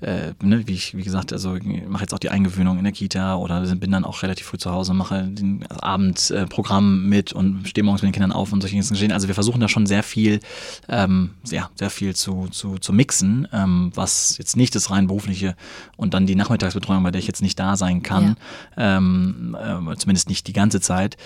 äh, ne, wie ich, wie gesagt, also mache jetzt auch die Eingewöhnung in der Kita oder bin dann auch relativ früh zu Hause, mache den Abendprogramm mit und stehe morgens mit den Kindern auf und solche Dinge. Also wir versuchen da schon sehr viel, ähm, sehr, sehr viel zu, zu, zu mixen, ähm, was jetzt nicht das rein berufliche und dann die Nachmittagsbetreuung, bei der ich jetzt nicht da sein kann, ja. ähm, äh, zumindest nicht die ganze Zeit.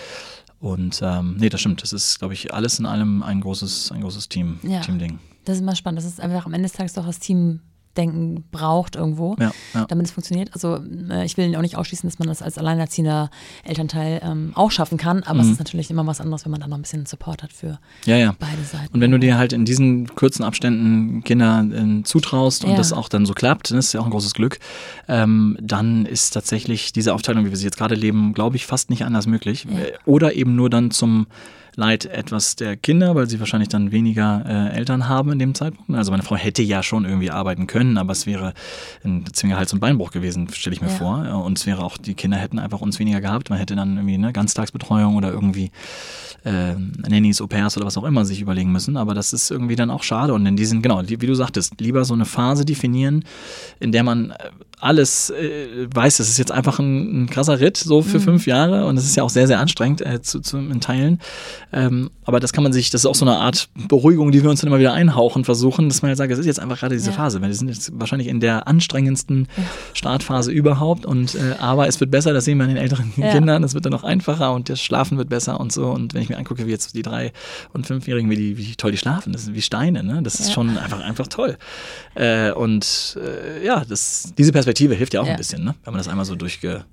Und ähm, nee, das stimmt. Das ist, glaube ich, alles in allem ein großes, ein großes Team, ja. Teamding. Das ist immer spannend. Das ist einfach am Ende des Tages doch das Team Denken braucht irgendwo, ja, ja. damit es funktioniert. Also äh, ich will auch nicht ausschließen, dass man das als alleinerziehender Elternteil ähm, auch schaffen kann, aber mhm. es ist natürlich immer was anderes, wenn man da noch ein bisschen Support hat für ja, beide Seiten. Und wenn du dir halt in diesen kurzen Abständen Kinder äh, zutraust und das auch dann so klappt, das ist ja auch ein großes Glück, ähm, dann ist tatsächlich diese Aufteilung, wie wir sie jetzt gerade leben, glaube ich, fast nicht anders möglich. Oder eben nur dann zum Leid etwas der Kinder, weil sie wahrscheinlich dann weniger äh, Eltern haben in dem Zeitpunkt. Also meine Frau hätte ja schon irgendwie arbeiten können, aber es wäre ein Zwingerhals- und Beinbruch gewesen, stelle ich mir ja. vor. Und es wäre auch, die Kinder hätten einfach uns weniger gehabt. Man hätte dann irgendwie eine Ganztagsbetreuung oder irgendwie äh, Nannies, Au-pairs oder was auch immer sich überlegen müssen. Aber das ist irgendwie dann auch schade. Und in diesen, genau, wie du sagtest, lieber so eine Phase definieren, in der man äh, alles äh, weiß, das ist jetzt einfach ein, ein krasser Ritt, so für mhm. fünf Jahre. Und es ist ja auch sehr, sehr anstrengend äh, zu, zu, in Teilen. Ähm, aber das kann man sich, das ist auch so eine Art Beruhigung, die wir uns dann immer wieder einhauchen versuchen, dass man ja sagt, es ist jetzt einfach gerade diese ja. Phase. Wir sind jetzt wahrscheinlich in der anstrengendsten ja. Startphase überhaupt. Und äh, aber es wird besser, das sehen wir an den älteren ja. Kindern, es wird dann noch einfacher und das Schlafen wird besser und so. Und wenn ich mir angucke, wie jetzt die drei- und fünfjährigen, wie, die, wie toll die schlafen, das sind wie Steine, ne? Das ist schon einfach, einfach toll. Äh, und äh, ja, das, diese Perspektive hilft ja auch ein bisschen, ne? wenn man das einmal so durchge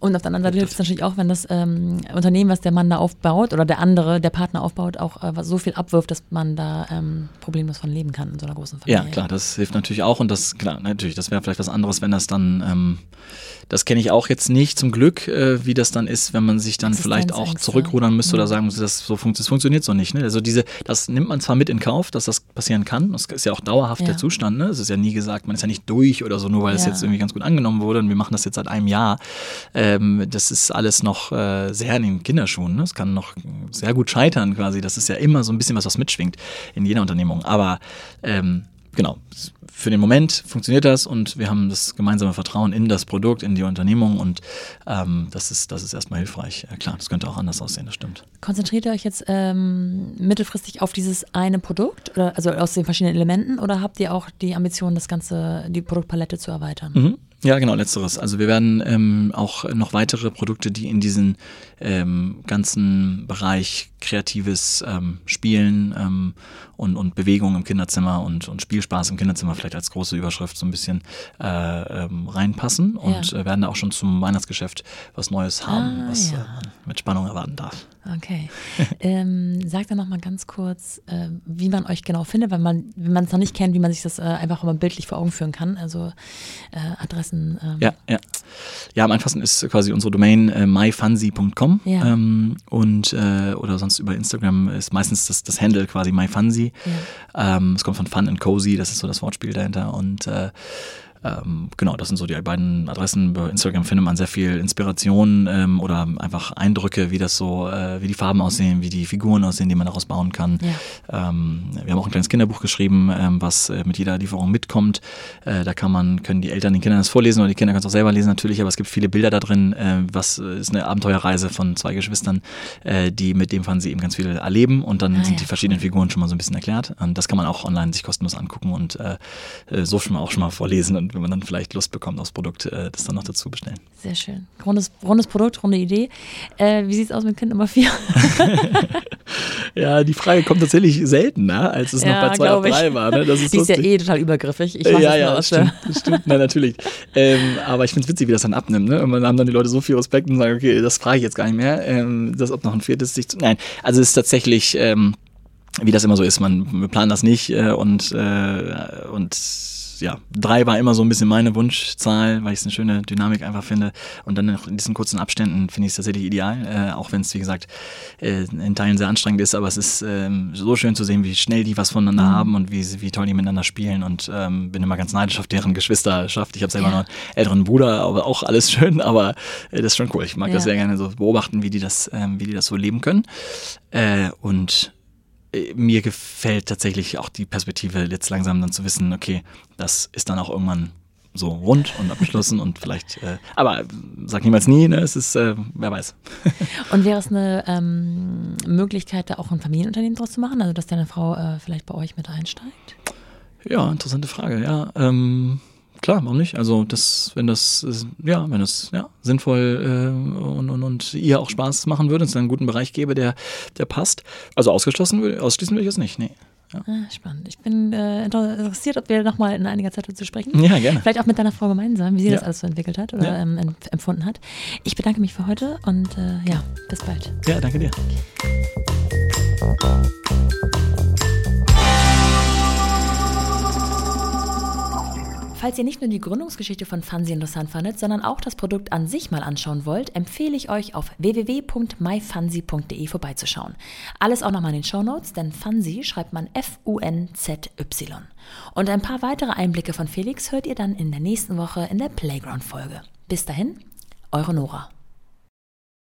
und auf der anderen Seite hilft es natürlich auch, wenn das ähm, Unternehmen, was der Mann da aufbaut oder der andere, der Partner aufbaut, auch äh, so viel abwirft, dass man da ähm, problemlos von leben kann in so einer großen Familie. Ja, klar, das hilft natürlich auch und das, klar, natürlich, das wäre vielleicht was anderes, wenn das dann, ähm, das kenne ich auch jetzt nicht zum Glück, äh, wie das dann ist, wenn man sich dann vielleicht auch zurückrudern müsste mhm. oder sagen muss, das, so funkt, das funktioniert so nicht. Ne? Also diese, das nimmt man zwar mit in Kauf, dass das passieren kann, das ist ja auch dauerhaft ja. der Zustand, ne? es ist ja nie gesagt, man ist ja nicht durch oder so, nur weil es jetzt irgendwie ganz gut angenommen wurde und wir machen das jetzt seit einem Jahr ähm, das ist alles noch äh, sehr in den Kinderschuhen. Ne? Es kann noch sehr gut scheitern quasi. Das ist ja immer so ein bisschen was, was mitschwingt in jeder Unternehmung. Aber ähm, genau, für den Moment funktioniert das und wir haben das gemeinsame Vertrauen in das Produkt, in die Unternehmung und ähm, das, ist, das ist erstmal hilfreich. Ja, klar, das könnte auch anders aussehen, das stimmt. Konzentriert ihr euch jetzt ähm, mittelfristig auf dieses eine Produkt, oder, also aus den verschiedenen Elementen oder habt ihr auch die Ambition, das Ganze, die Produktpalette zu erweitern? Mhm. Ja, genau, letzteres. Also wir werden ähm, auch noch weitere Produkte, die in diesen ähm, ganzen Bereich kreatives ähm, Spielen ähm, und, und Bewegung im Kinderzimmer und, und Spielspaß im Kinderzimmer vielleicht als große Überschrift so ein bisschen äh, ähm, reinpassen und ja. äh, werden da auch schon zum Weihnachtsgeschäft was Neues haben, ah, was ja. äh, man mit Spannung erwarten darf. Okay. ähm, sag dann nochmal ganz kurz, äh, wie man euch genau findet, weil man, wenn man es noch nicht kennt, wie man sich das äh, einfach mal bildlich vor Augen führen kann. Also äh, Adressen. Ähm. Ja, ja. Ja, am einfachsten ist quasi unsere Domain äh, myfancy.com ja. ähm, und äh, oder sonst über Instagram ist meistens das, das Handle quasi myfancy. Ja. Ähm, es kommt von Fun and Cozy, das ist so das Wortspiel dahinter und äh, ähm, genau, das sind so die beiden Adressen. Bei Instagram findet man sehr viel Inspiration ähm, oder einfach Eindrücke, wie das so, äh, wie die Farben aussehen, wie die Figuren aussehen, die man daraus bauen kann. Ja. Ähm, wir haben auch ein kleines Kinderbuch geschrieben, ähm, was äh, mit jeder Lieferung mitkommt. Äh, da kann man, können die Eltern den Kindern das vorlesen oder die Kinder können es auch selber lesen natürlich, aber es gibt viele Bilder da drin, äh, was äh, ist eine Abenteuerreise von zwei Geschwistern, äh, die mit dem Fahren sie eben ganz viel erleben und dann ah, sind ja. die verschiedenen Figuren schon mal so ein bisschen erklärt. Und das kann man auch online sich kostenlos angucken und so schon mal auch schon mal vorlesen und wenn man dann vielleicht Lust bekommt aufs Produkt, äh, das dann noch dazu bestellen. Sehr schön. Rundes, rundes Produkt, runde Idee. Äh, wie sieht es aus mit Kind Nummer 4? ja, die Frage kommt tatsächlich seltener, als es ja, noch bei 2 auf 3 war. Ne? Das ist die ist ja eh total übergriffig. Ich ja, ja, das stimmt, das stimmt. Na, natürlich. Ähm, aber ich finde es witzig, wie das dann abnimmt. Ne? Und dann haben dann die Leute so viel Respekt und sagen, okay, das frage ich jetzt gar nicht mehr. Ähm, das, ob noch ein viertes sich zu. Nein, also es ist tatsächlich. Ähm, wie das immer so ist, man wir planen das nicht äh, und, äh, und ja, drei war immer so ein bisschen meine Wunschzahl, weil ich es eine schöne Dynamik einfach finde. Und dann in diesen kurzen Abständen finde ich es tatsächlich ideal, äh, auch wenn es, wie gesagt, äh, in Teilen sehr anstrengend ist. Aber es ist ähm, so schön zu sehen, wie schnell die was voneinander mhm. haben und wie, wie toll die miteinander spielen. Und ähm, bin immer ganz neidisch auf deren Geschwisterschaft. Ich habe selber ja. noch einen älteren Bruder, aber auch alles schön. Aber äh, das ist schon cool. Ich mag ja. das sehr gerne so beobachten, wie die das, ähm, wie die das so leben können. Äh, und mir gefällt tatsächlich auch die Perspektive, jetzt langsam dann zu wissen, okay, das ist dann auch irgendwann so rund und abgeschlossen und vielleicht, äh, aber sag niemals nie, ne? es ist, äh, wer weiß. und wäre es eine ähm, Möglichkeit, da auch ein Familienunternehmen draus zu machen, also dass deine Frau äh, vielleicht bei euch mit einsteigt? Ja, interessante Frage, ja. Ähm, klar, warum nicht? Also das, wenn das, ja, wenn das ja, sinnvoll äh, und, und, und ihr auch Spaß machen würde, es einen guten Bereich gäbe, der, der passt. Also ausgeschlossen würde, ausschließen würde ich es nicht, nee. Ja. Ah, spannend. Ich bin äh, interessiert, ob wir nochmal in einiger Zeit dazu sprechen. Ja, gerne. Vielleicht auch mit deiner Frau gemeinsam, wie sie ja. das alles so entwickelt hat oder ja. ähm, empfunden hat. Ich bedanke mich für heute und äh, ja, bis bald. Ja, danke dir. Falls ihr nicht nur die Gründungsgeschichte von Fansi interessant fandet, sondern auch das Produkt an sich mal anschauen wollt, empfehle ich euch auf www.myfansi.de vorbeizuschauen. Alles auch nochmal in den Show Notes, denn Fansi schreibt man F-U-N-Z-Y. Und ein paar weitere Einblicke von Felix hört ihr dann in der nächsten Woche in der Playground-Folge. Bis dahin, eure Nora.